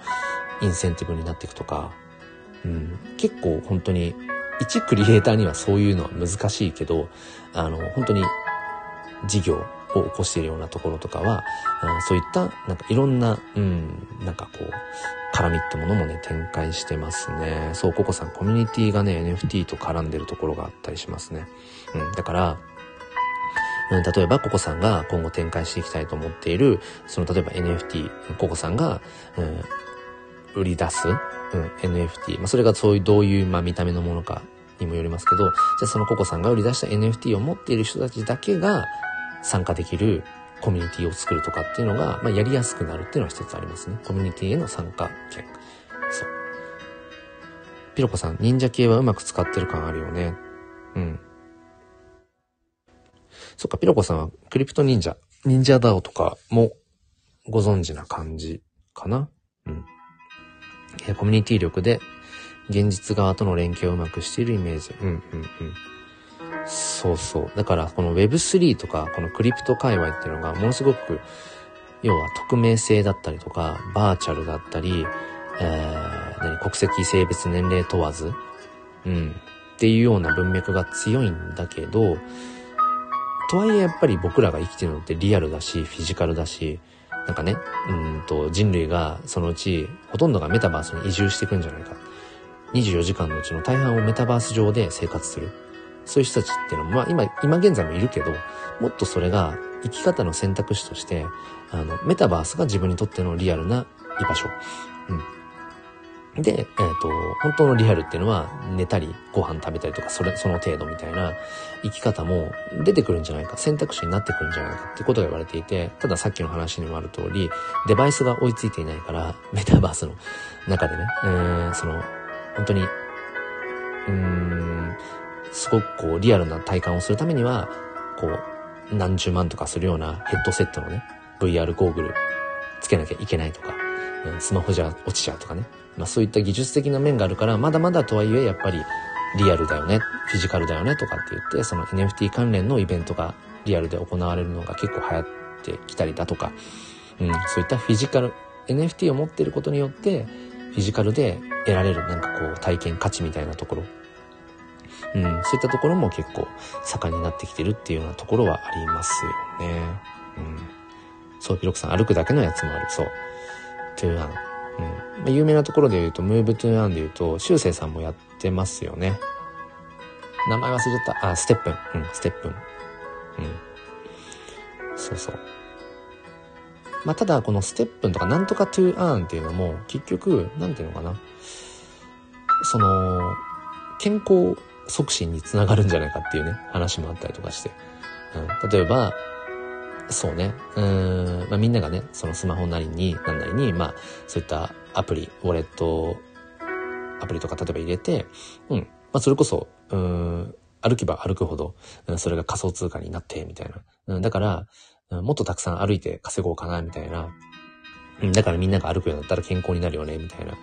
う、インセンティブになっていくとか、うん、結構本当に、一クリエイターにはそういうのは難しいけど、あの、本当に事業を起こしているようなところとかは、うん、そういったなんかいろんな、うん、なんかこう、絡みってものもね、展開してますね。そう、ココさん、コミュニティがね、NFT と絡んでるところがあったりしますね。うん、だから、うん、例えば、ココさんが今後展開していきたいと思っている、その、例えば NFT、ココさんが、うん、売り出す、うん、NFT、まあ、それがそういう、どういう、まあ、見た目のものかにもよりますけど、じゃあそのココさんが売り出した NFT を持っている人たちだけが参加できるコミュニティを作るとかっていうのが、まあ、やりやすくなるっていうのは一つありますね。コミュニティへの参加権。そう。ピロコさん、忍者系はうまく使ってる感あるよね。うん。そっか、ピロコさんはクリプト忍者、忍者ダオとかもご存知な感じかな？うん。コミュニティ力で現実側との連携をうまくしているイメージ。うんうんうん。そうそう。だからこの Web3 とかこのクリプト界隈っていうのがものすごく要は匿名性だったりとかバーチャルだったり、えー、何国籍性別年齢問わずうんっていうような文脈が強いんだけどとはいえやっぱり僕らが生きてるのってリアルだしフィジカルだしなんかねうんと人類がそのうちほとんどがメタバースに移住していくんじゃないか24時間のうちの大半をメタバース上で生活するそういう人たちっていうのも、まあ今、今現在もいるけど、もっとそれが生き方の選択肢として、あの、メタバースが自分にとってのリアルな居場所。うん。で、えっ、ー、と、本当のリアルっていうのは、寝たり、ご飯食べたりとか、それ、その程度みたいな生き方も出てくるんじゃないか、選択肢になってくるんじゃないかってことが言われていて、たださっきの話にもある通り、デバイスが追いついていないから、メタバースの中でね、えー、その、本当に、うーん、すごくこうリアルな体感をするためには、こう、何十万とかするようなヘッドセットのね、VR ゴーグルつけなきゃいけないとか、スマホじゃ落ちちゃうとかね。まあそういった技術的な面があるから、まだまだとはいえやっぱりリアルだよね、フィジカルだよねとかって言って、その NFT 関連のイベントがリアルで行われるのが結構流行ってきたりだとか、うん、そういったフィジカル、NFT を持ってることによって、フィジカルで得られるなんかこう体験価値みたいなところうん、そういったところも結構盛んになってきてるっていうようなところはありますよね。うん。そう、ピロクさん歩くだけのやつもある。そう。トゥーアン。うん。まあ、有名なところで言うと、 Move to Earn で言うと、シュウセイさんもやってますよね。名前忘れちゃった。あ、 STEPN。うん、 STEPN。うん。そうそう。まあ、ただ、この STEPN とかなんとか to Earn っていうのも、結局、なんていうのかな。その、健康促進につながるんじゃないかっていうね、話もあったりとかして。うん、例えば、そうね、うん、まあ、みんながね、そのスマホなりに、なんなりに、まあ、そういったアプリ、ウォレット、アプリとか例えば入れて、うん、まあ、それこそ、うん、歩けば歩くほど、それが仮想通貨になって、みたいな。だから、もっとたくさん歩いて稼ごうかな、みたいな。うん、だからみんなが歩くようになったら健康になるよね、みたいな。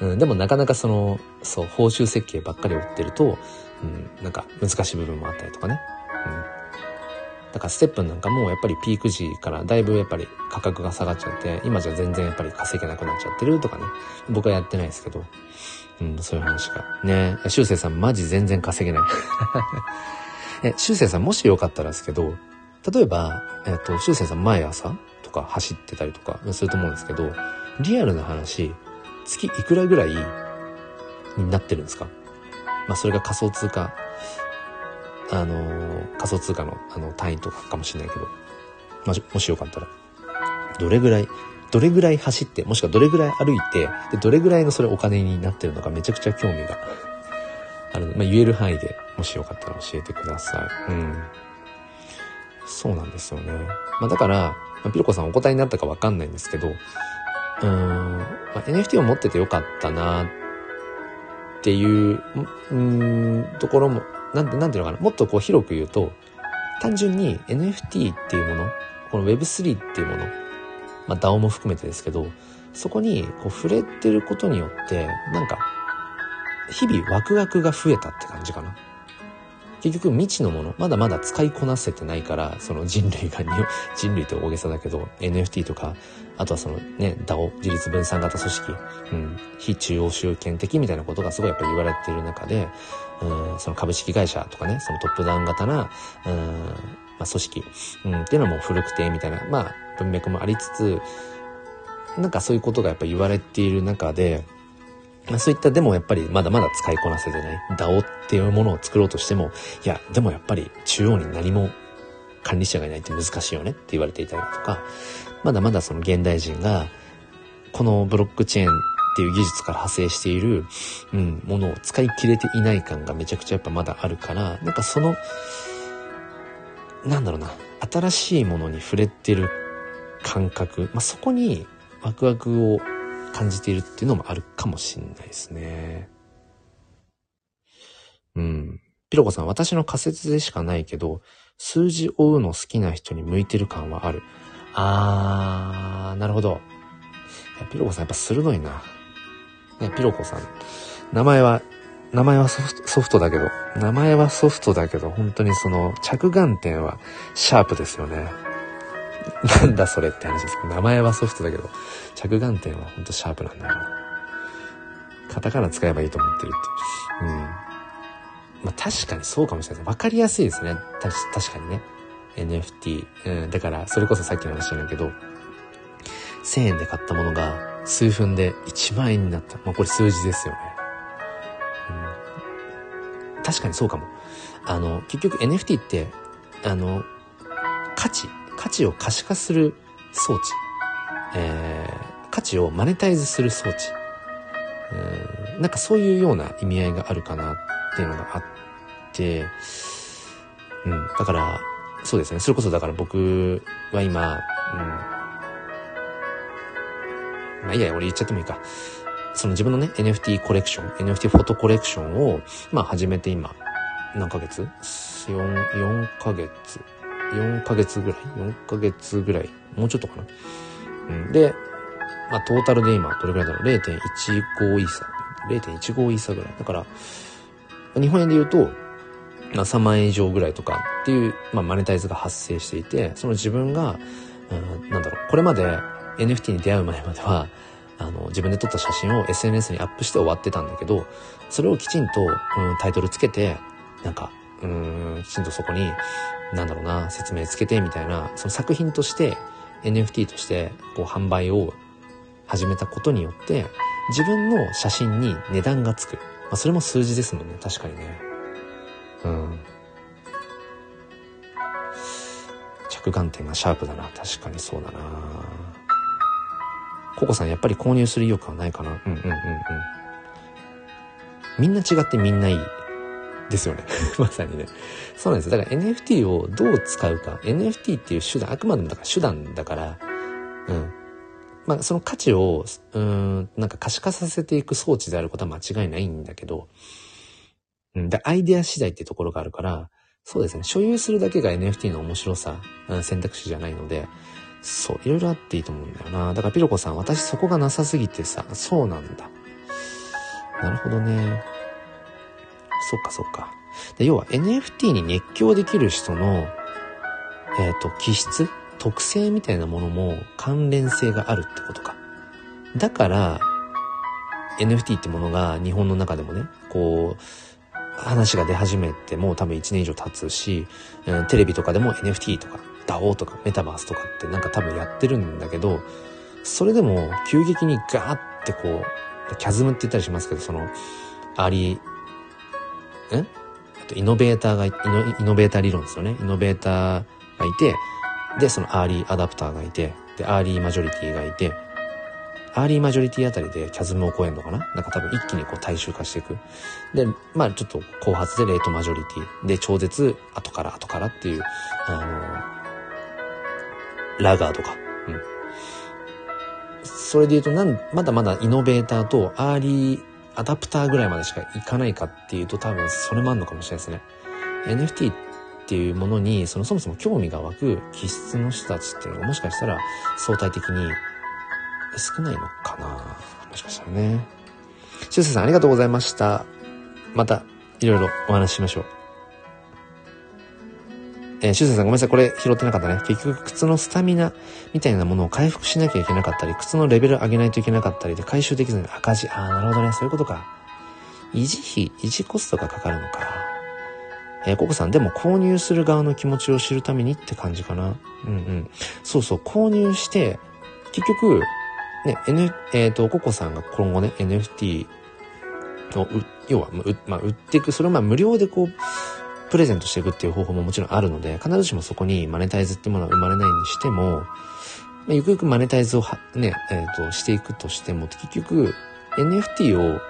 うん、でもなかなかその、そう、報酬設計ばっかり追ってると、うん、なんか難しい部分もあったりとかね。うん。だからステップなんかもやっぱりピーク時からだいぶやっぱり価格が下がっちゃって、今じゃ全然やっぱり稼げなくなっちゃってるとかね。僕はやってないですけど。うん、そういう話が。ねえ、修正さんマジ全然稼げない。え、修正さんもしよかったらですけど、例えば、えっと、修正さん毎朝とか走ってたりとかすると思うんですけど、リアルな話、月いくらぐらいになってるんですか？まあそれが仮想通貨、あのー、仮想通貨のあの単位とかかもしれないけど、まあ、もしよかったら、どれぐらい、どれぐらい走って、もしくはどれぐらい歩いて、で、どれぐらいのそれお金になってるのかめちゃくちゃ興味があるので、まあ、言える範囲でもしよかったら教えてください。うん。そうなんですよね。まあ、だから、まあ、ピロコさんお答えになったかわかんないんですけど、うん、まあ、NFT を持っててよかったなっていう、うん、ところも、なんて、なんていうのかな、もっとこう広く言うと、単純に NFT っていうもの、この Web3 っていうもの、まあ DAO も含めてですけど、そこにこう触れてることによって、なんか、日々ワクワクが増えたって感じかな。結局未知のもの、まだまだ使いこなせてないから、その人類が、人類って大げさだけど、NFT とか、あとはそのね、DAO、自立分散型組織、うん、非中央集権的みたいなことがすごいやっぱり言われている中で、うん、その株式会社とかね、そのトップダウン型な、うん、まあ、組織、うん、っていうのはもう古くて、みたいな、まあ、文脈もありつつ、なんかそういうことがやっぱ言われている中で、まあ、そういったでもやっぱりまだまだ使いこなせてない DAO っていうものを作ろうとしても、いや、でもやっぱり中央に何も管理者がいないって難しいよねって言われていたりとか、まだまだその現代人が、このブロックチェーンっていう技術から派生している、うん、ものを使い切れていない感がめちゃくちゃやっぱまだあるから、なんかその、なんだろうな、新しいものに触れてる感覚、まあ、そこにワクワクを感じているっていうのもあるかもしんないですね。うん。ピロコさん、私の仮説でしかないけど、数字を追うの好きな人に向いてる感はある。あー、なるほど。ピロコさんやっぱ鋭いな。ね、ピロコさん。名前は、名前はソフトソフトだけど、名前はソフトだけど、本当にその着眼点はシャープですよね。なんだそれって話ですけど、名前はソフトだけど、着眼点はほんとシャープなんだよな。カタカナ使えばいいと思ってるってう。ん。まあ確かにそうかもしれないです。わかりやすいですね。た確かにね。NFT。うん。だから、それこそさっきの話じゃないけど、1000円で買ったものが数分で1万円になった。まあこれ数字ですよね。うん。確かにそうかも。あの、結局 NFT って、あの、価値価値を可視化する装置、えー、価値をマネタイズする装置、えー、なんかそういうような意味合いがあるかなっていうのがあって、うん、だから、そうですね。それこそだから僕は今、うん、まあいいや、俺言っちゃってもいいか。その自分のね、NFT コレクション、NFT フォトコレクションを、まあ始めて今、何ヶ月 ?4、4ヶ月4ヶ月ぐらい ?4 ヶ月ぐらい？もうちょっとかな？うん。で、まあ、トータルで今、どれぐらいだろう ?0.15 イーサ。0.15イーサぐらい。だから、日本円で言うと、まあ、3万円以上ぐらいとかっていう、まあ、マネタイズが発生していて、その自分が、うん、なんだろう、これまで NFT に出会う前までは、あの、自分で撮った写真を SNS にアップして終わってたんだけど、それをきちんと、うん、タイトルつけて、なんか、うん、きちんとそこに、なんだろうな、説明つけてみたいな、その作品として NFT としてこう販売を始めたことによって、自分の写真に値段がつく。まあ、それも数字ですもんね、確かにね。うん。着眼点がシャープだな。確かにそうだな。ココさん、やっぱり購入する意欲はないかな。うんうんうんうん。みんな違ってみんないい。ですよね。まさにね。そうなんですよ。だから NFT をどう使うか。NFT っていう手段、あくまでもだから手段だから、うん。まあその価値を、うん、なんか可視化させていく装置であることは間違いないんだけど、うん。で、アイデア次第ってところがあるから、そうですね。所有するだけが NFT の面白さ、うん、選択肢じゃないので、そう、いろいろあっていいと思うんだよな。だからピロコさん、私そこがなさすぎてさ、そうなんだ。なるほどね。そっかそっか。で要は NFT に熱狂できる人の、えっ、ー、と、気質特性みたいなものも関連性があるってことか。だから、NFT ってものが日本の中でもね、こう、話が出始めてもう多分1年以上経つし、うん、テレビとかでも NFT とか DAO とかメタバースとかってなんか多分やってるんだけど、それでも急激にガーってこう、キャズムって言ったりしますけど、その、アーリーんとイノベーターがイノ、イノベーター理論ですよね。イノベーターがいて、で、そのアーリーアダプターがいて、で、アーリーマジョリティがいて、アーリーマジョリティあたりでキャズムを超えるのかな？なんか多分一気にこう大衆化していく。で、まあちょっと後発でレートマジョリティ。で、超絶後から後からっていう、あの、ラガーとか。うん。それで言うとなん、まだまだイノベーターとアーリーアダプターぐらいまでしかいかないかっていうと多分それもあるのかもしれないですね。NFT っていうものに、そのそもそも興味が湧く気質の人たちっていうのがもしかしたら相対的に少ないのかなもしかしたらね。しゅうさんありがとうございました。また、いろいろお話ししましょう。えー、しゅうせいさんごめんなさい。これ拾ってなかったね。結局、靴のスタミナみたいなものを回復しなきゃいけなかったり、靴のレベル上げないといけなかったりで回収できずに赤字。ああ、なるほどね。そういうことか。維持費、維持コストがかかるのか。えー、ココさん、でも購入する側の気持ちを知るためにって感じかな。うんうん。そうそう、購入して、結局、ね、N、えっ、ー、と、ココさんが今後ね、NFT を、要は、まあ、売っていく、それをまあ無料でこう、プレゼントしていくっていう方法ももちろんあるので、必ずしもそこにマネタイズってものは生まれないにしても、ま、ゆくゆくマネタイズをね、えっ、ー、と、していくとしても、結局、NFT を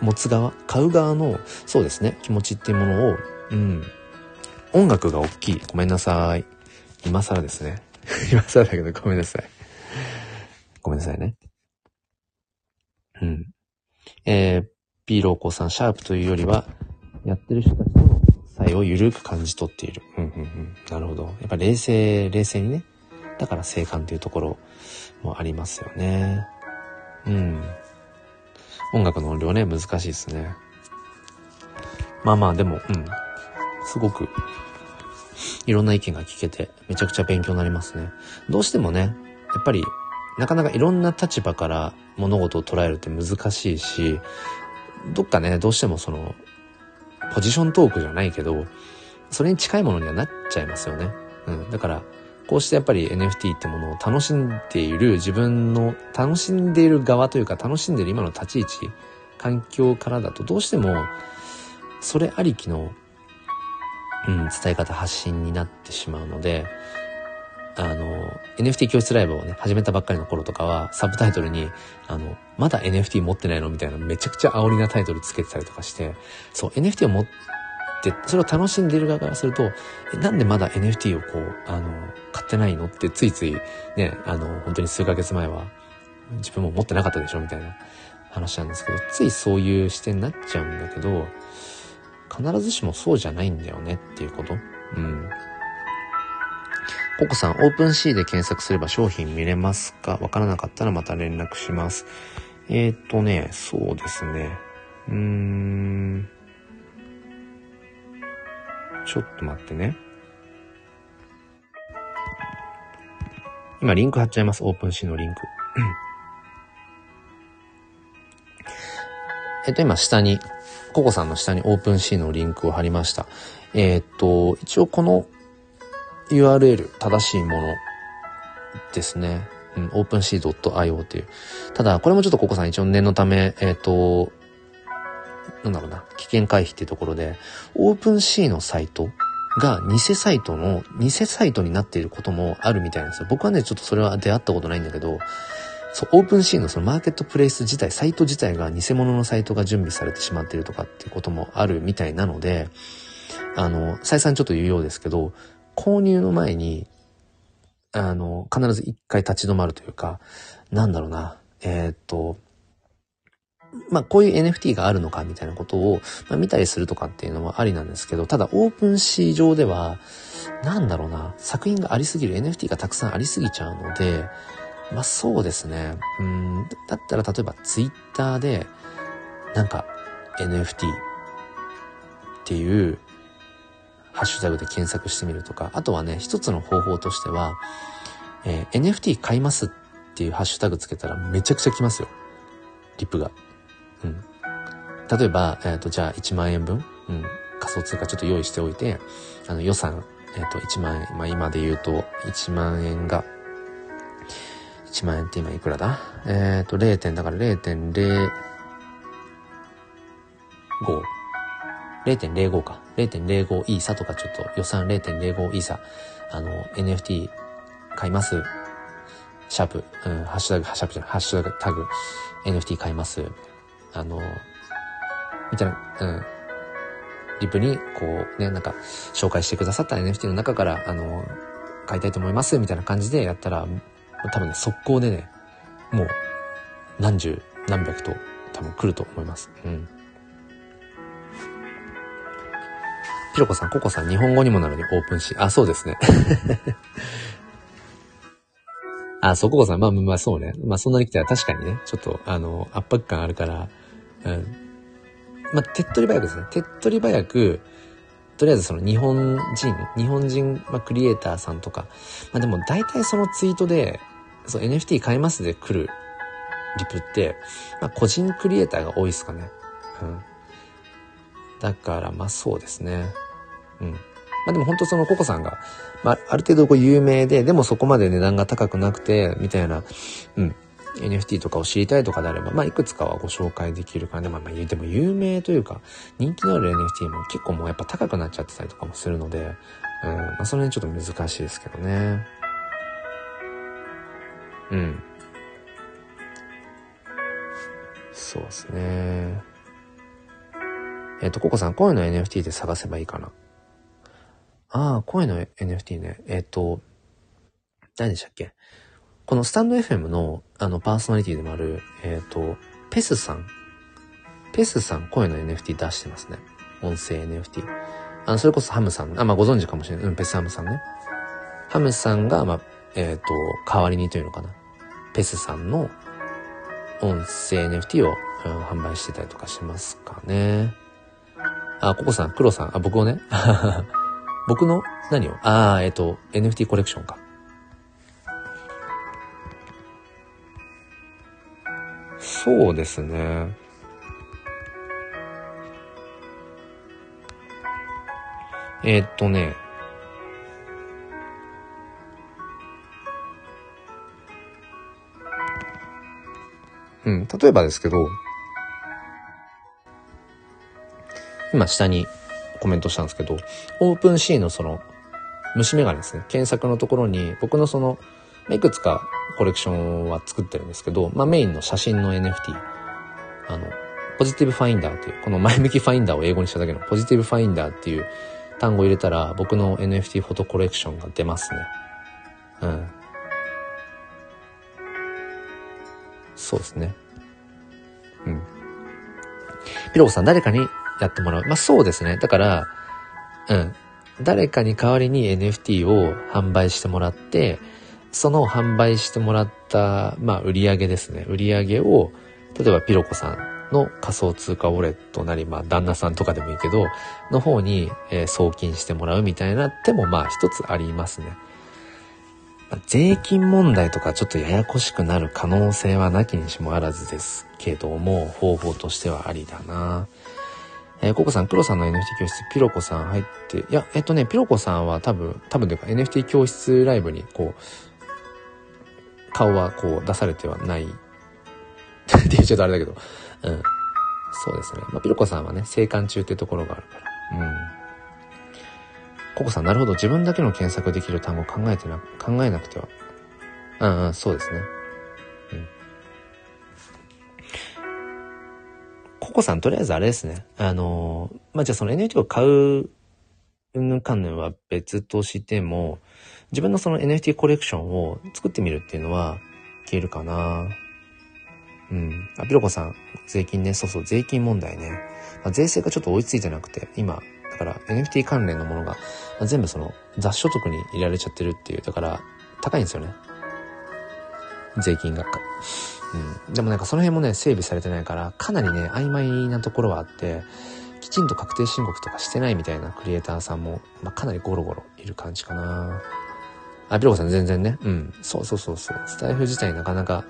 持つ側、買う側の、そうですね、気持ちっていうものを、うん、音楽が大きい。ごめんなさい。今更ですね。今更だけどごめんなさい。ごめんなさいね。うん。えー、ピーローコさん、シャープというよりは、やってる人たちとの差異を緩く感じ取っている。うんうんうん。なるほど。やっぱ冷静、冷静にね。だから静観というところもありますよね。うん。音楽の音量ね、難しいですね。まあまあ、でも、うん。すごく、いろんな意見が聞けて、めちゃくちゃ勉強になりますね。どうしてもね、やっぱりなかなかいろんな立場から物事を捉えるって難しいし、どっかね、どうしてもその、ポジショントークじゃないけど、それに近いものにはなっちゃいますよね。うん。だから、こうしてやっぱり NFT ってものを楽しんでいる自分の楽しんでいる側というか楽しんでいる今の立ち位置、環境からだとどうしてもそれありきの、うん、伝え方発信になってしまうので、あの、NFT 教室ライブをね、始めたばっかりの頃とかは、サブタイトルに、あの、まだ NFT 持ってないのみたいなめちゃくちゃ煽りなタイトルつけてたりとかして、そう、NFT を持って、それを楽しんでる側からすると、え、なんでまだ NFT をこう、あの、買ってないのってついつい、ね、あの、本当に数ヶ月前は、自分も持ってなかったでしょみたいな話なんですけど、ついそういう視点になっちゃうんだけど、必ずしもそうじゃないんだよねっていうこと。うん。ココさん、オープンシーで検索すれば商品見れますか？わからなかったらまた連絡します。えー、っとね、そうですね。うーん。ちょっと待ってね。今リンク貼っちゃいます。 OpenSea のリンク。えっと、今下に、ココさんの下に OpenSea のリンクを貼りました。えー、っと、一応この URL 正しいものですね。うん、OpenC.io っていう。ただ、これもちょっとココさん一応念のため、えっ、ー、と、なんだろうな、危険回避っていうところで、OpenC のサイトが偽サイトの、偽サイトになっていることもあるみたいなんですよ。僕はね、ちょっとそれは出会ったことないんだけど、そう、オープンシーのそのマーケットプレイス自体、サイト自体が偽物のサイトが準備されてしまっているとかっていうこともあるみたいなので、あの、再三ちょっと言うようですけど、購入の前に、あの、必ず一回立ち止まるというか、なんだろうな、えー、っと、まあ、こういう NFT があるのかみたいなことを、ま、見たりするとかっていうのもありなんですけど、ただオープンシー上では、なんだろうな、作品がありすぎる NFT がたくさんありすぎちゃうので、まあそうですね。うん、だったら例えば Twitter で、なんか NFT っていう、ハッシュタグで検索してみるとか、あとはね、一つの方法としては、えー、NFT 買いますっていうハッシュタグつけたらめちゃくちゃ来ますよ。リップが。うん。例えば、えっ、ー、と、じゃあ1万円分、うん、仮想通貨ちょっと用意しておいて、あの予算、えっ、ー、と、1万円、まあ今で言うと、1万円が、1万円って今いくらだ？えっ、ー、と、0点、だから0.05。0.05か。0.05イーサとかちょっと予算0.05イーサ、あの、NFT 買います。シャープ、うん、ハッシュタグ、シャープじゃない、ハッシュタグ、NFT 買います。あの、みたいな、うん。リプに、こう、ね、なんか、紹介してくださった NFT の中から、あの、買いたいと思います、みたいな感じでやったら、多分ね、速攻でね、もう、何十、何百と、多分来ると思います。うん。ピロコさん、ココさん、日本語にもなるにオープンし、あ、そうですね。あ、そう、ココさん、まあまあそうね。まあそんなに来たら確かにね、ちょっと、あの、圧迫感あるから、うん。まあ、手っ取り早くですね。手っ取り早く、とりあえずその日本人、日本人、まあ、クリエイターさんとか、まあでも大体そのツイートで、そう NFT 買いますで来るリプって、まあ個人クリエイターが多いですかね。うん。だからまあそうですね。うん。まあでも本当そのココさんが、まあある程度こう有名で、でもそこまで値段が高くなくて、みたいな、うん。NFT とかを知りたいとかであれば、まあ、いくつかはご紹介できるからね。まあ、まあ、でも有名というか、人気のある NFT も結構もうやっぱ高くなっちゃってたりとかもするので、うん、まあ、その辺ちょっと難しいですけどね。うん。そうですね。えっ、ー、と、ココさん、声の NFT で探せばいいかな。ああ、声の NFT ね。えっ、ー、と、何でしたっけ？このスタンド FM の、あの、パーソナリティでもある、えっ、ー、と、ペスさん。ペスさん、声の NFT 出してますね。音声 NFT。あの、それこそハムさん、あ、まあ、ご存知かもしれない。うん、ペスハムさんね。ハムさんが、まあ、えっ、ー、と、代わりにというのかな。ペスさんの音声 NFT を、うん、販売してたりとかしますかね。あ、ココさん、クロさん、あ、僕をね。僕の？何を？ああ、えっ、ー、と、NFT コレクションか。そうですね。えー、っとね。うん、例えばですけど、今下にコメントしたんですけど、オープンシーのその、虫眼鏡ですね。検索のところに、僕のその、いくつかコレクションは作ってるんですけど、まあメインの写真の NFT、あの、ポジティブファインダーっていう、この前向きファインダーを英語にしただけのポジティブファインダーっていう単語を入れたら僕の NFT フォトコレクションが出ますね。うん。そうですね。うん。ピロコさん、誰かにやってもらう。まあそうですね。だから、うん。誰かに代わりに NFT を販売してもらって、その販売してもらった、まあ、売り上げですね。売り上げを、例えばピロコさんの仮想通貨ウォレットなり、まあ、旦那さんとかでもいいけど、の方に、えー、送金してもらうみたいな手も、まあ、一つありますね。ま、税金問題とかちょっとややこしくなる可能性はなきにしもあらずですけども、方法としてはありだな。えー、ココさん、プロさんの NFT 教室、ピロコさん入って、いや、えっとね、ピロコさんは多分、多分というか NFT 教室ライブにこう、顔はこう出されてはない って言うちょっとあれだけど、うん。そうですね。まあ、ピロコさんはね、生還中ってところがあるから。うん。ココさん、なるほど。自分だけの検索できる単語考えてな、考えなくては。うんうん、そうですね。コさん、とりあえずあれですね。あの、まあ、じゃあその NFT を買う、うんぬんかんぬんは別としても、自分のその NFT コレクションを作ってみるっていうのはいけるかな。うん。あ、ピロコさん、税金ね、そうそう、税金問題ね。まあ、税制がちょっと追いついてなくて、今、だから NFT 関連のものが、まあ、全部その雑所得に入れられちゃってるっていう、だから高いんですよね。税金が。うん。でもなんかその辺もね、整備されてないから、かなりね、曖昧なところはあって、きちんと確定申告とかしてないみたいなクリエイターさんも、まあ、かなりゴロゴロいる感じかな。あ、ピロコさん全然ね。うん。そうそうそうそう。スタイフ自体なかなか、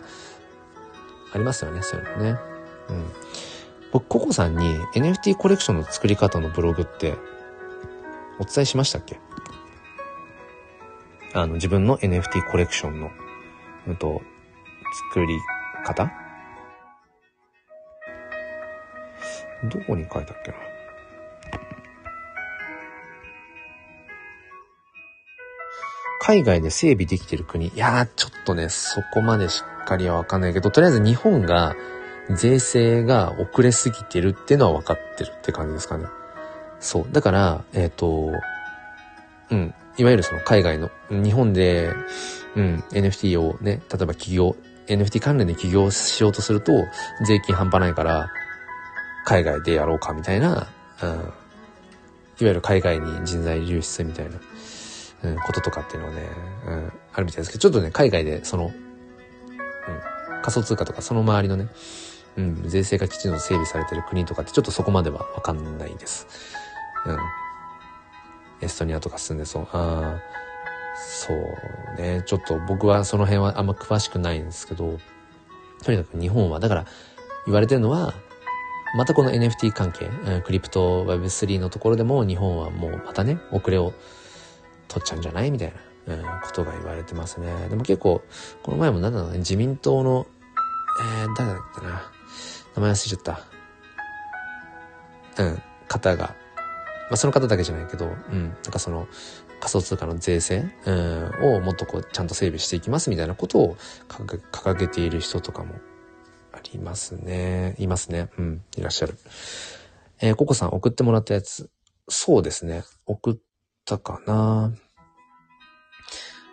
ありますよね、そういうのね。うん。僕、ココさんに NFT コレクションの作り方のブログって、お伝えしましたっけ？あの、自分の NFT コレクションの、うんと、作り方？どこに書いたっけな？海外で整備できてる国？いやー、ちょっとね、そこまでしっかりはわかんないけど、とりあえず日本が、税制が遅れすぎてるっていうのは分かってるって感じですかね。そう。だから、えっ、ー、と、うん。いわゆるその海外の、日本で、うん、NFT をね、例えば企業、NFT 関連で起業しようとすると、税金半端ないから、海外でやろうかみたいな、うん、いわゆる海外に人材流出みたいな、うん、こととかっていうのはね、うん、あるみたいですけど、ちょっとね、海外でその、うん、仮想通貨とかその周りのね、うん、税制がきちんと整備されてる国とかってちょっとそこまではわかんないです。うん。エストニアとか住んでそう。ああ、そうね。ちょっと僕はその辺はあんま詳しくないんですけど、とにかく日本は、だから言われてるのは、またこの NFT 関係、クリプト Web3 のところでも日本はもうまたね、遅れを取っちゃうんじゃないみたいな、うん、ことが言われてますね。でも結構、この前もなんだろうね、自民党の、えー、誰だっけな。名前忘れちゃった。うん、方が、まあその方だけじゃないけど、うん、なんかその仮想通貨の税制、うん、をもっとこうちゃんと整備していきますみたいなことを掲げている人とかもありますね。いますね。うん、いらっしゃる。えー、ココさん送ってもらったやつ。そうですね。送ったかな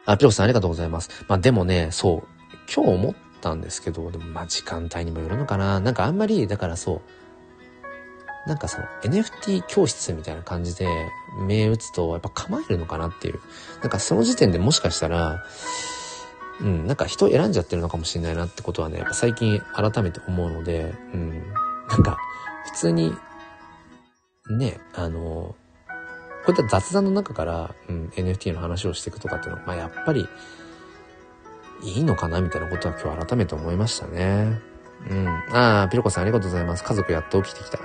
あ、ピロさんありがとうございます。まあでもね、そう。今日思ったんですけど、でもまあ時間帯にもよるのかな。なんかあんまり、だからそう、なんかその NFT 教室みたいな感じで目打つとやっぱ構えるのかなっていう。なんかその時点でもしかしたら、うん、なんか人選んじゃってるのかもしれないなってことはね、やっぱ最近改めて思うので、うん、なんか普通に、ね、あの、こういった雑談の中から、うん、NFT の話をしていくとかっていうのは、まあやっぱり、いいのかなみたいなことは今日改めて思いましたね。うん。ああ、ピロコさんありがとうございます。家族やっと起きてきた。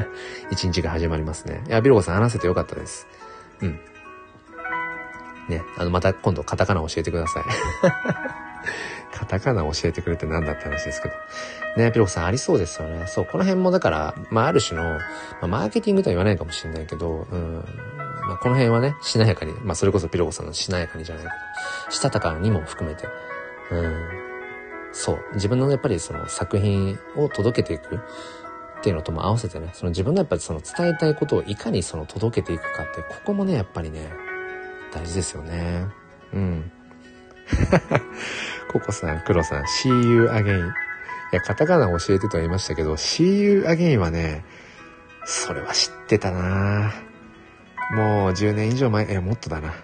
一日が始まりますね。いや、ピロコさん話せてよかったです。うん。ね、あの、また今度カタカナ教えてください。カタカナ教えてくれて何だって話ですけど。ね、ピロコさんありそうですよね。そう、この辺もだから、まあ、ある種の、まあ、マーケティングとは言わないかもしれないけど、うん、まあ、この辺はね、しなやかに、まあ、それこそピロコさんのしなやかにじゃないけど、したたかにも含めて、うん、そう、自分のやっぱりその作品を届けていくっていうのとも合わせてね、その自分のやっぱりその伝えたいことをいかにその届けていくかって、ここもね、やっぱりね、大事ですよね。うん。ココさん、クロさん、See you again。いや、カタカナ教えてとは言いましたけど、See you again はね、それは知ってたなもう10年以上前、え、もっとだな。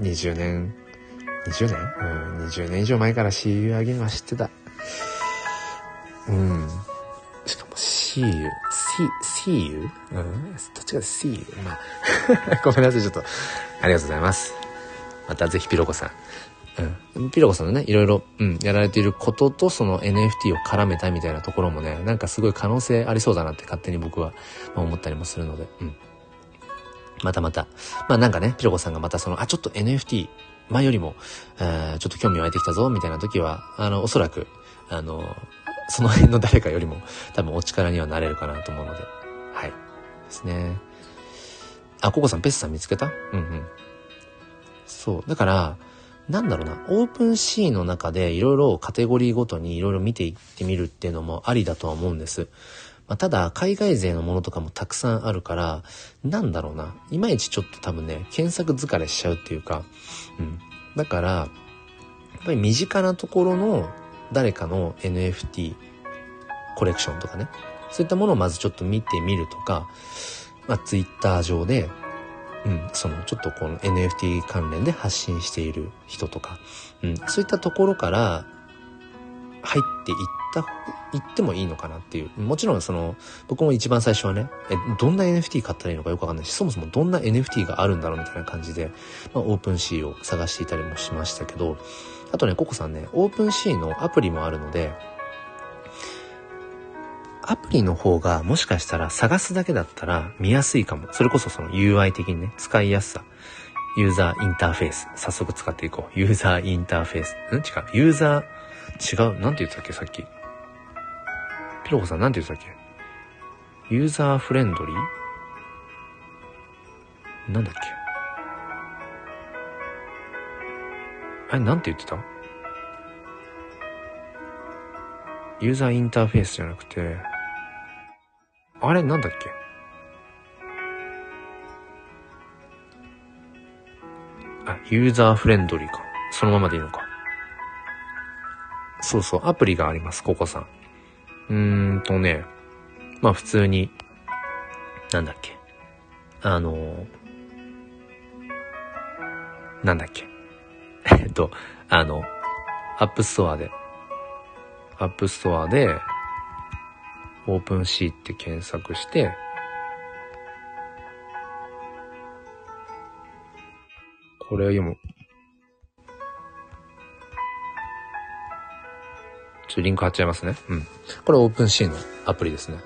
20年、20年うん、20年以上前から See you again は知ってた。うん。しかも See you, see, see you? うん、どっちかで See you? まあ、ごめんなさい、ちょっと。ありがとうございます。またぜひピロコさん。うん。ピロコさんのね、いろいろ、うん、やられていることとその NFT を絡めたみたいなところもね、なんかすごい可能性ありそうだなって勝手に僕は思ったりもするので、うん。またまた。まあなんかね、ピロコさんがまたその、あ、ちょっと NFT、前よりも、えー、ちょっと興味湧いてきたぞ、みたいな時は、あの、おそらく、あの、その辺の誰かよりも多分お力にはなれるかなと思うので、はい。ですね。あ、ココさん、ペスさん見つけた？うんうん。そう。だから、なんだろうな、オープンシーンの中でいろいろカテゴリーごとにいろいろ見ていってみるっていうのもありだとは思うんです。まあ、ただ、海外勢のものとかもたくさんあるから、なんだろうな、いまいちちょっと多分ね、検索疲れしちゃうっていうか、うん。だから、やっぱり身近なところの誰かの NFT コレクションとかね、そういったものをまずちょっと見てみるとか、まあ、Twitter 上で、うん、そのちょっとこの NFT 関連で発信している人とか、うん、そういったところから入っていった、いってもいいのかなっていう。もちろんその、僕も一番最初はね、え、どんな NFT 買ったらいいのかよくわかんないし、そもそもどんな NFT があるんだろうみたいな感じで、まあ、オープンシーを探していたりもしましたけど、あとね、ココさんね、オープンシーのアプリもあるので、アプリの方がもしかしたら探すだけだったら見やすいかも。それこそその UI 的にね、使いやすさ。ユーザーインターフェース。早速使っていこう。ユーザーインターフェース。ん？違う。ユーザー、違う。なんて言ってたっけ？さっき。ピロコさんなんて言ってたっけ？ユーザーフレンドリー？なんだっけ？あれ、なんて言ってた？ユーザーインターフェースじゃなくて、あれ、なんだっけ？あ、ユーザーフレンドリーか。そのままでいいのか。そうそう、アプリがあります、ココさん。うーんとね、まあ普通に、なんだっけ。あの、なんだっけ。えっと、あの、アップストアで、アップストアで、 OpenSea って検索して、これを読む。ちょっとリンク貼っちゃいますね。うん。これ OpenSea のアプリですね。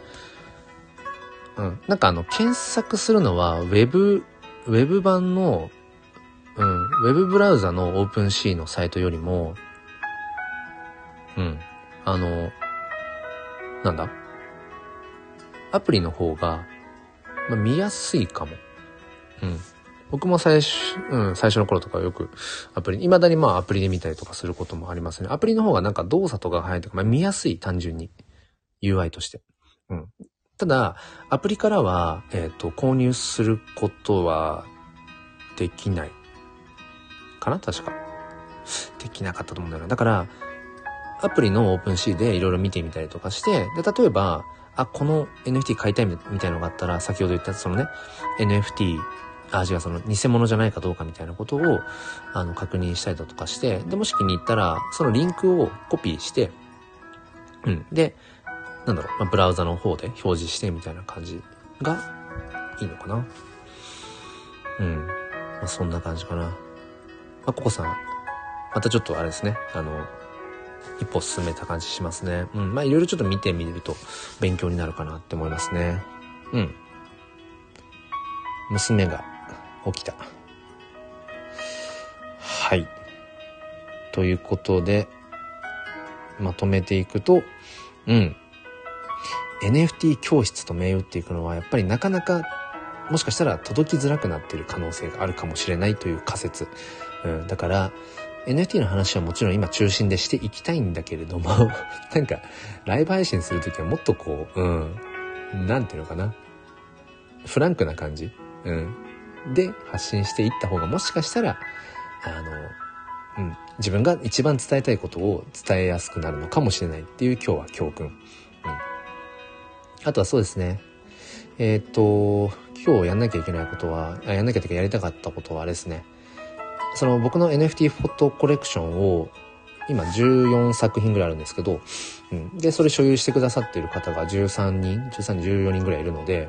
うん。なんかあの、検索するのは、ウェブ、ウェブ版の、うん、ウェブブラウザの OpenSea のサイトよりも、うん、あの、なんだ？アプリの方が、まあ、見やすいかも。うん。僕も最初、うん、最初の頃とかよくアプリ、未だにまあアプリで見たりとかすることもありますね。アプリの方がなんか動作とかが入って、まあ見やすい、単純に。UI として。うん。ただ、アプリからは、えっ、ー、と、購入することはできない。かな？確か。できなかったと思うんだよな。だから、アプリのオープンシーでいろいろ見てみたりとかして、で、例えば、あ、この NFT 買いたいみたいなのがあったら、先ほど言ったそのね、NFT、あ、違う、その偽物じゃないかどうかみたいなことを、あの、確認したりだとかして、で、もし気に入ったら、そのリンクをコピーして、うん。で、なんだろう、まあ、ブラウザの方で表示してみたいな感じがいいのかな。うん。まあ、そんな感じかな。まあ、ココさん、またちょっとあれですね、あの、一歩進めた感じしますね。うん。まあ、いろいろちょっと見てみると勉強になるかなって思いますね。うん。娘が起きた。はい。ということで、まとめていくと、うん。NFT 教室と銘打っていくのは、やっぱりなかなか、もしかしたら届きづらくなっている可能性があるかもしれないという仮説。うん。だから、NFT の話はもちろん今中心でしていきたいんだけれども なんか、ライブ配信するときはもっとこう、うん、なんていうのかな。フランクな感じうん。で、発信していった方がもしかしたら、あの、うん、自分が一番伝えたいことを伝えやすくなるのかもしれないっていう今日は教訓。うん。あとはそうですね。えー、っと、今日やんなきゃいけないことは、あやんなきゃとかやりたかったことはあれですね。その僕の NFT フォトコレクションを今14作品ぐらいあるんですけど、うん。で、それ所有してくださっている方が13人、13人、14人ぐらいいるので、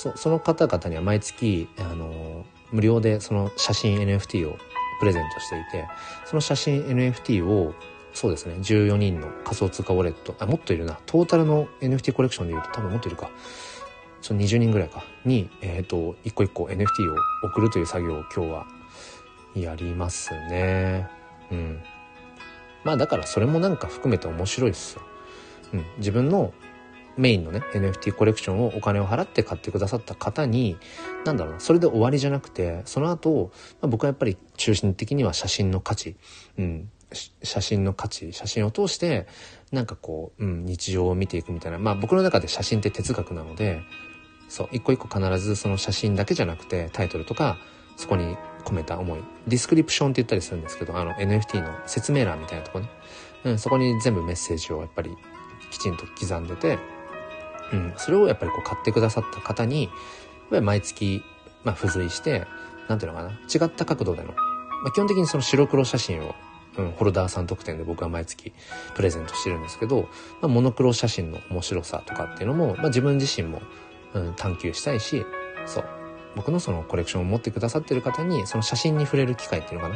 そその方々には毎月、あの、無料でその写真 NFT をプレゼントしていて、その写真 NFT を、そうですね、14人の仮想通貨ウォレット、あ、もっといるな、トータルの NFT コレクションで言うと多分もっといるか。その20人ぐらいか、に、えっ、ー、と、一個一個 NFT を送るという作業を今日はやりますね。うん。まあだからそれもなんか含めて面白いっすよ。うん。自分のメインのね、NFT コレクションをお金を払って買ってくださった方に、なんだろうな、それで終わりじゃなくて、その後、まあ、僕はやっぱり中心的には写真の価値、うん、写真の価値、写真を通して、なんかこう、うん、日常を見ていくみたいな、まあ僕の中で写真って哲学なので、そう、一個一個必ずその写真だけじゃなくて、タイトルとか、そこに込めた思い。ディスクリプションって言ったりするんですけど、あの NFT の説明欄みたいなとこね。うん、そこに全部メッセージをやっぱりきちんと刻んでて、うん、それをやっぱりこう買ってくださった方に、毎月、まあ付随して、なんていうのかな、違った角度での、まあ基本的にその白黒写真を、うん、ホルダーさん特典で僕は毎月プレゼントしてるんですけど、まあ、モノクロ写真の面白さとかっていうのも、まあ自分自身も、うん、探求したいし、そう、僕のそのコレクションを持ってくださってる方に、その写真に触れる機会っていうのか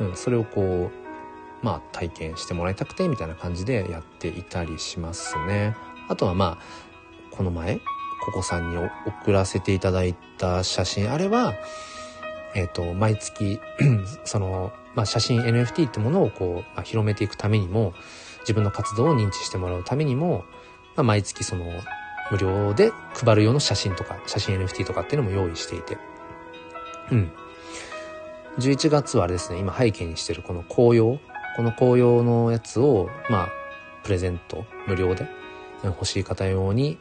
な。うん、それをこう、まあ体験してもらいたくて、みたいな感じでやっていたりしますね。あとはまあ、この前、ココさんに送らせていただいた写真、あれは、えっ、ー、と、毎月 その、まあ、写真 NFT ってものをこう、まあ、広めていくためにも、自分の活動を認知してもらうためにも、まあ、毎月その、無料で配る用の写真とか、写真 NFT とかっていうのも用意していて。うん。11月はあれですね、今背景にしてるこの紅葉、この紅葉のやつを、まあ、プレゼント、無料で欲しい方用に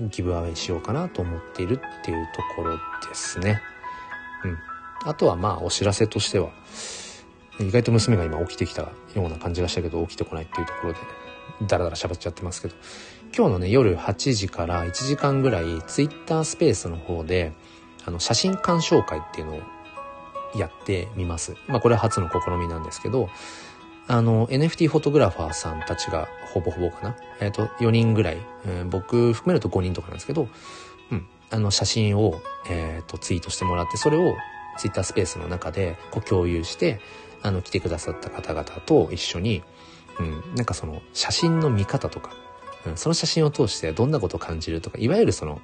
ギブアウェイしようかなと思っているっていうところですね。うん。あとはまあお知らせとしては、意外と娘が今起きてきたような感じがしたけど起きてこないっていうところで、だらだら喋っちゃってますけど、今日のね、夜8時から1時間ぐらい、ツイッタースペースの方で、あの、写真鑑賞会っていうのをやってみます。まあこれは初の試みなんですけど、あの、NFT フォトグラファーさんたちがほぼほぼかな？えっ、ー、と、4人ぐらい、えー、僕含めると5人とかなんですけど、うん、あの、写真を、えっ、ー、と、ツイートしてもらって、それをツイッタースペースの中でこう共有して、あの、来てくださった方々と一緒に、うん、なんかその、写真の見方とか、うん、その写真を通してどんなことを感じるとか、いわゆるその、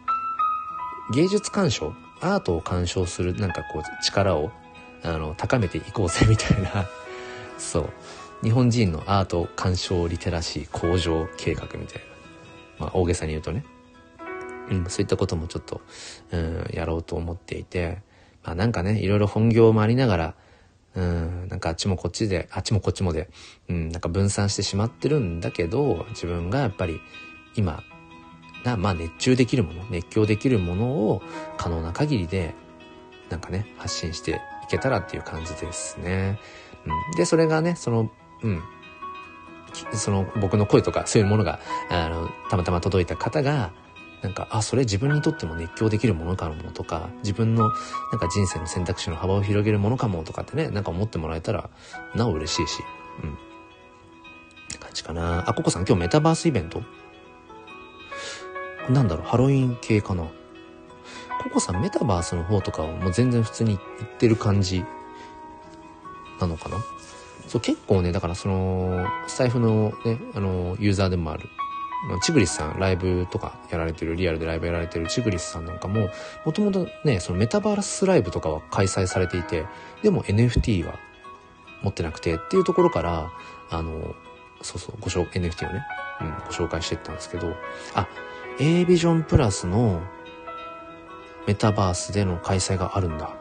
芸術鑑賞、アートを鑑賞するなんかこう力を、あの、高めていこうぜみたいな、そう。日本人のアート鑑賞リテラシー向上計画みたいな。まあ大げさに言うとね。うん、そういったこともちょっと、うん、やろうと思っていて、まあなんかね、いろいろ本業もありながら、うん、なんかあっちもこっちで、あっちもこっちもで、うん、なんか分散してしまってるんだけど、自分がやっぱり今、な、まあ熱中できるもの、熱狂できるものを可能な限りで、なんかね、発信していけたらっていう感じですね。うん、で、それがね、そのうん。その僕の声とかそういうものが、あの、たまたま届いた方が、なんか、あ、それ自分にとっても熱狂できるものかもとか、自分のなんか人生の選択肢の幅を広げるものかもとかってね、なんか思ってもらえたら、なお嬉しいし、うん。って感じかな。あ、ココさん今日メタバースイベント？なんだろう、ハロウィン系かな。ココさんメタバースの方とかはもう全然普通に行ってる感じなのかな？そう結構ね、だからその、スタイフのね、あの、ユーザーでもある、チグリスさん、ライブとかやられてる、リアルでライブやられてるチグリスさんなんかも、もともとね、そのメタバースライブとかは開催されていて、でも NFT は持ってなくてっていうところから、あの、そうそう、ご紹、NFT をね、うん、ご紹介していったんですけど、あ、A ビジョンプラスのメタバースでの開催があるんだ。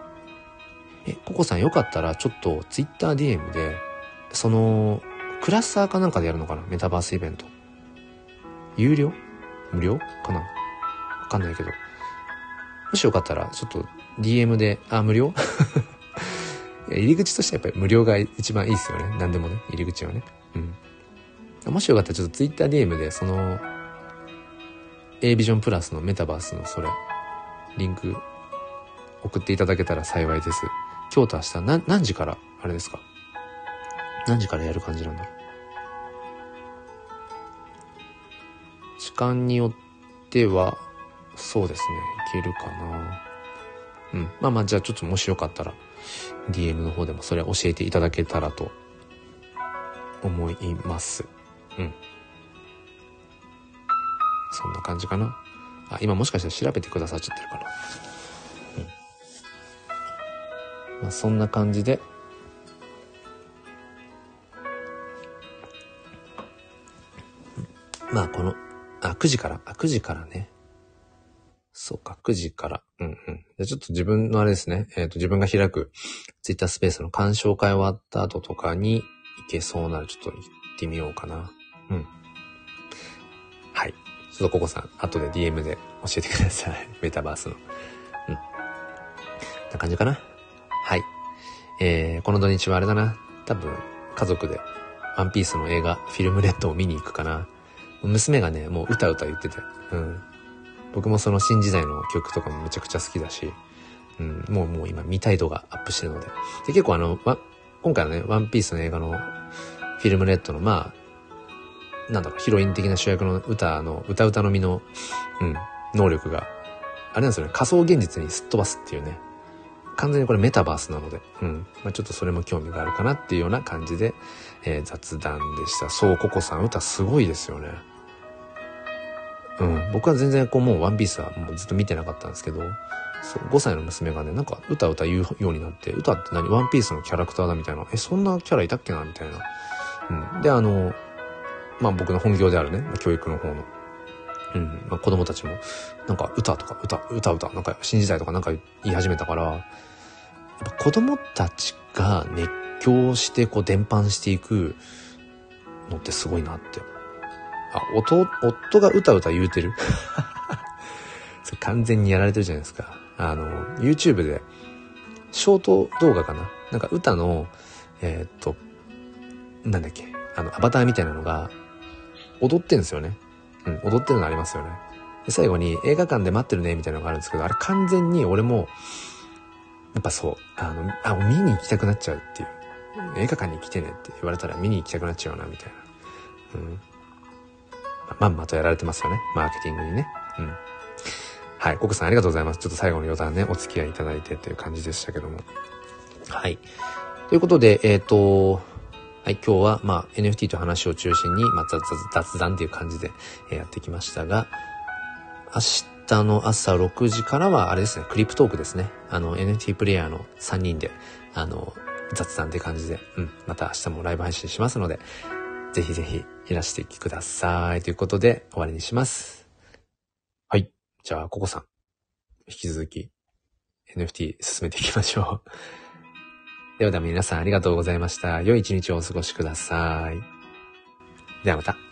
え、ココさんよかったらちょっと TwitterDM でその、クラスターかなんかでやるのかな？メタバースイベント。有料？無料？かな？わかんないけど。もしよかったら、ちょっと DM で、あ、無料？入り口としてはやっぱり無料が一番いいですよね。何でもね、入り口はね。うん。もしよかったらちょっと TwitterDM で、その、A ビジョンプラスのメタバースのそれ、リンク送っていただけたら幸いです。今日と明日、な、何時から？あれですか？何時からやる感じなんだろう？時間によっては、そうですね、いけるかな。うん。まあまあ、じゃあちょっともしよかったら、DM の方でもそれ教えていただけたらと思います。うん。そんな感じかな。あ、今もしかしたら調べてくださっちゃってるかな。うん。まあそんな感じで、まあこの、あ、9時から、あ、9時からね。そうか、9時から。うんうん。じゃちょっと自分のあれですね。えっ、ー、と、自分が開くツイッタースペースの鑑賞会終わった後とかに行けそうならちょっと行ってみようかな。うん。はい。ちょっとココさん、後で DM で教えてください。メタバースの。うん。な感じかな。はい。えー、この土日はあれだな。多分、家族で、ワンピースの映画、フィルムレッドを見に行くかな。娘がね、もう歌歌言ってて、うん。僕もその新時代の曲とかもめちゃくちゃ好きだし、うん、もうもう今見たい度がアップしてるので。で、結構あの、今回のね、ワンピースの映画のフィルムレッドの、まあ、なんだろう、ヒロイン的な主役の歌の、歌歌のみの、うん、能力が、あれなんですよね、仮想現実にすっ飛ばすっていうね。完全にこれメタバースなので、うん。まあ、ちょっとそれも興味があるかなっていうような感じで、えー、雑談でした。そう、ココさん歌すごいですよね。うん。僕は全然こうもうワンピースはもうずっと見てなかったんですけど、5歳の娘がね、なんか歌歌言うようになって、歌って何？ワンピースのキャラクターだみたいな。え、そんなキャラいたっけな？みたいな。うん。で、あの、まあ僕の本業であるね、教育の方の。うん。まあ子供たちも、なんか歌とか歌、歌歌、なんか新時代とかなんか言い始めたから、やっぱ子供たちが熱狂してこう伝播していくのってすごいなって。あ、夫、夫が歌歌言うてる？それ完全にやられてるじゃないですか。あの、YouTube で、ショート動画かな？なんか歌の、えー、っと、なんだっけ、あの、アバターみたいなのが、踊ってんですよね。うん、踊ってるのありますよね。で、最後に映画館で待ってるね、みたいなのがあるんですけど、あれ完全に俺も、やっぱそう、あの、あ、見に行きたくなっちゃうっていう。映画館に来てねって言われたら見に行きたくなっちゃうな、みたいな。うん。まんまとやられてますよね。マーケティングにね。うん。はい。ココさんありがとうございます。ちょっと最後の余談ね、お付き合いいただいてっていう感じでしたけども。はい。ということで、えっ、ー、と、はい、今日は、まあ、NFT という話を中心に、まあ、雑談っていう感じで、えやってきましたが、明日の朝6時からは、あれですね、クリプトークですね。あの、NFT プレイヤーの3人で、あの、雑談って感じで、うん、また明日もライブ配信しますので、ぜひぜひ減らしてください。ということで終わりにします。はい。じゃあ、ココさん。引き続き NFT 進めていきましょう。ではでは皆さんありがとうございました。良い一日をお過ごしください。ではまた。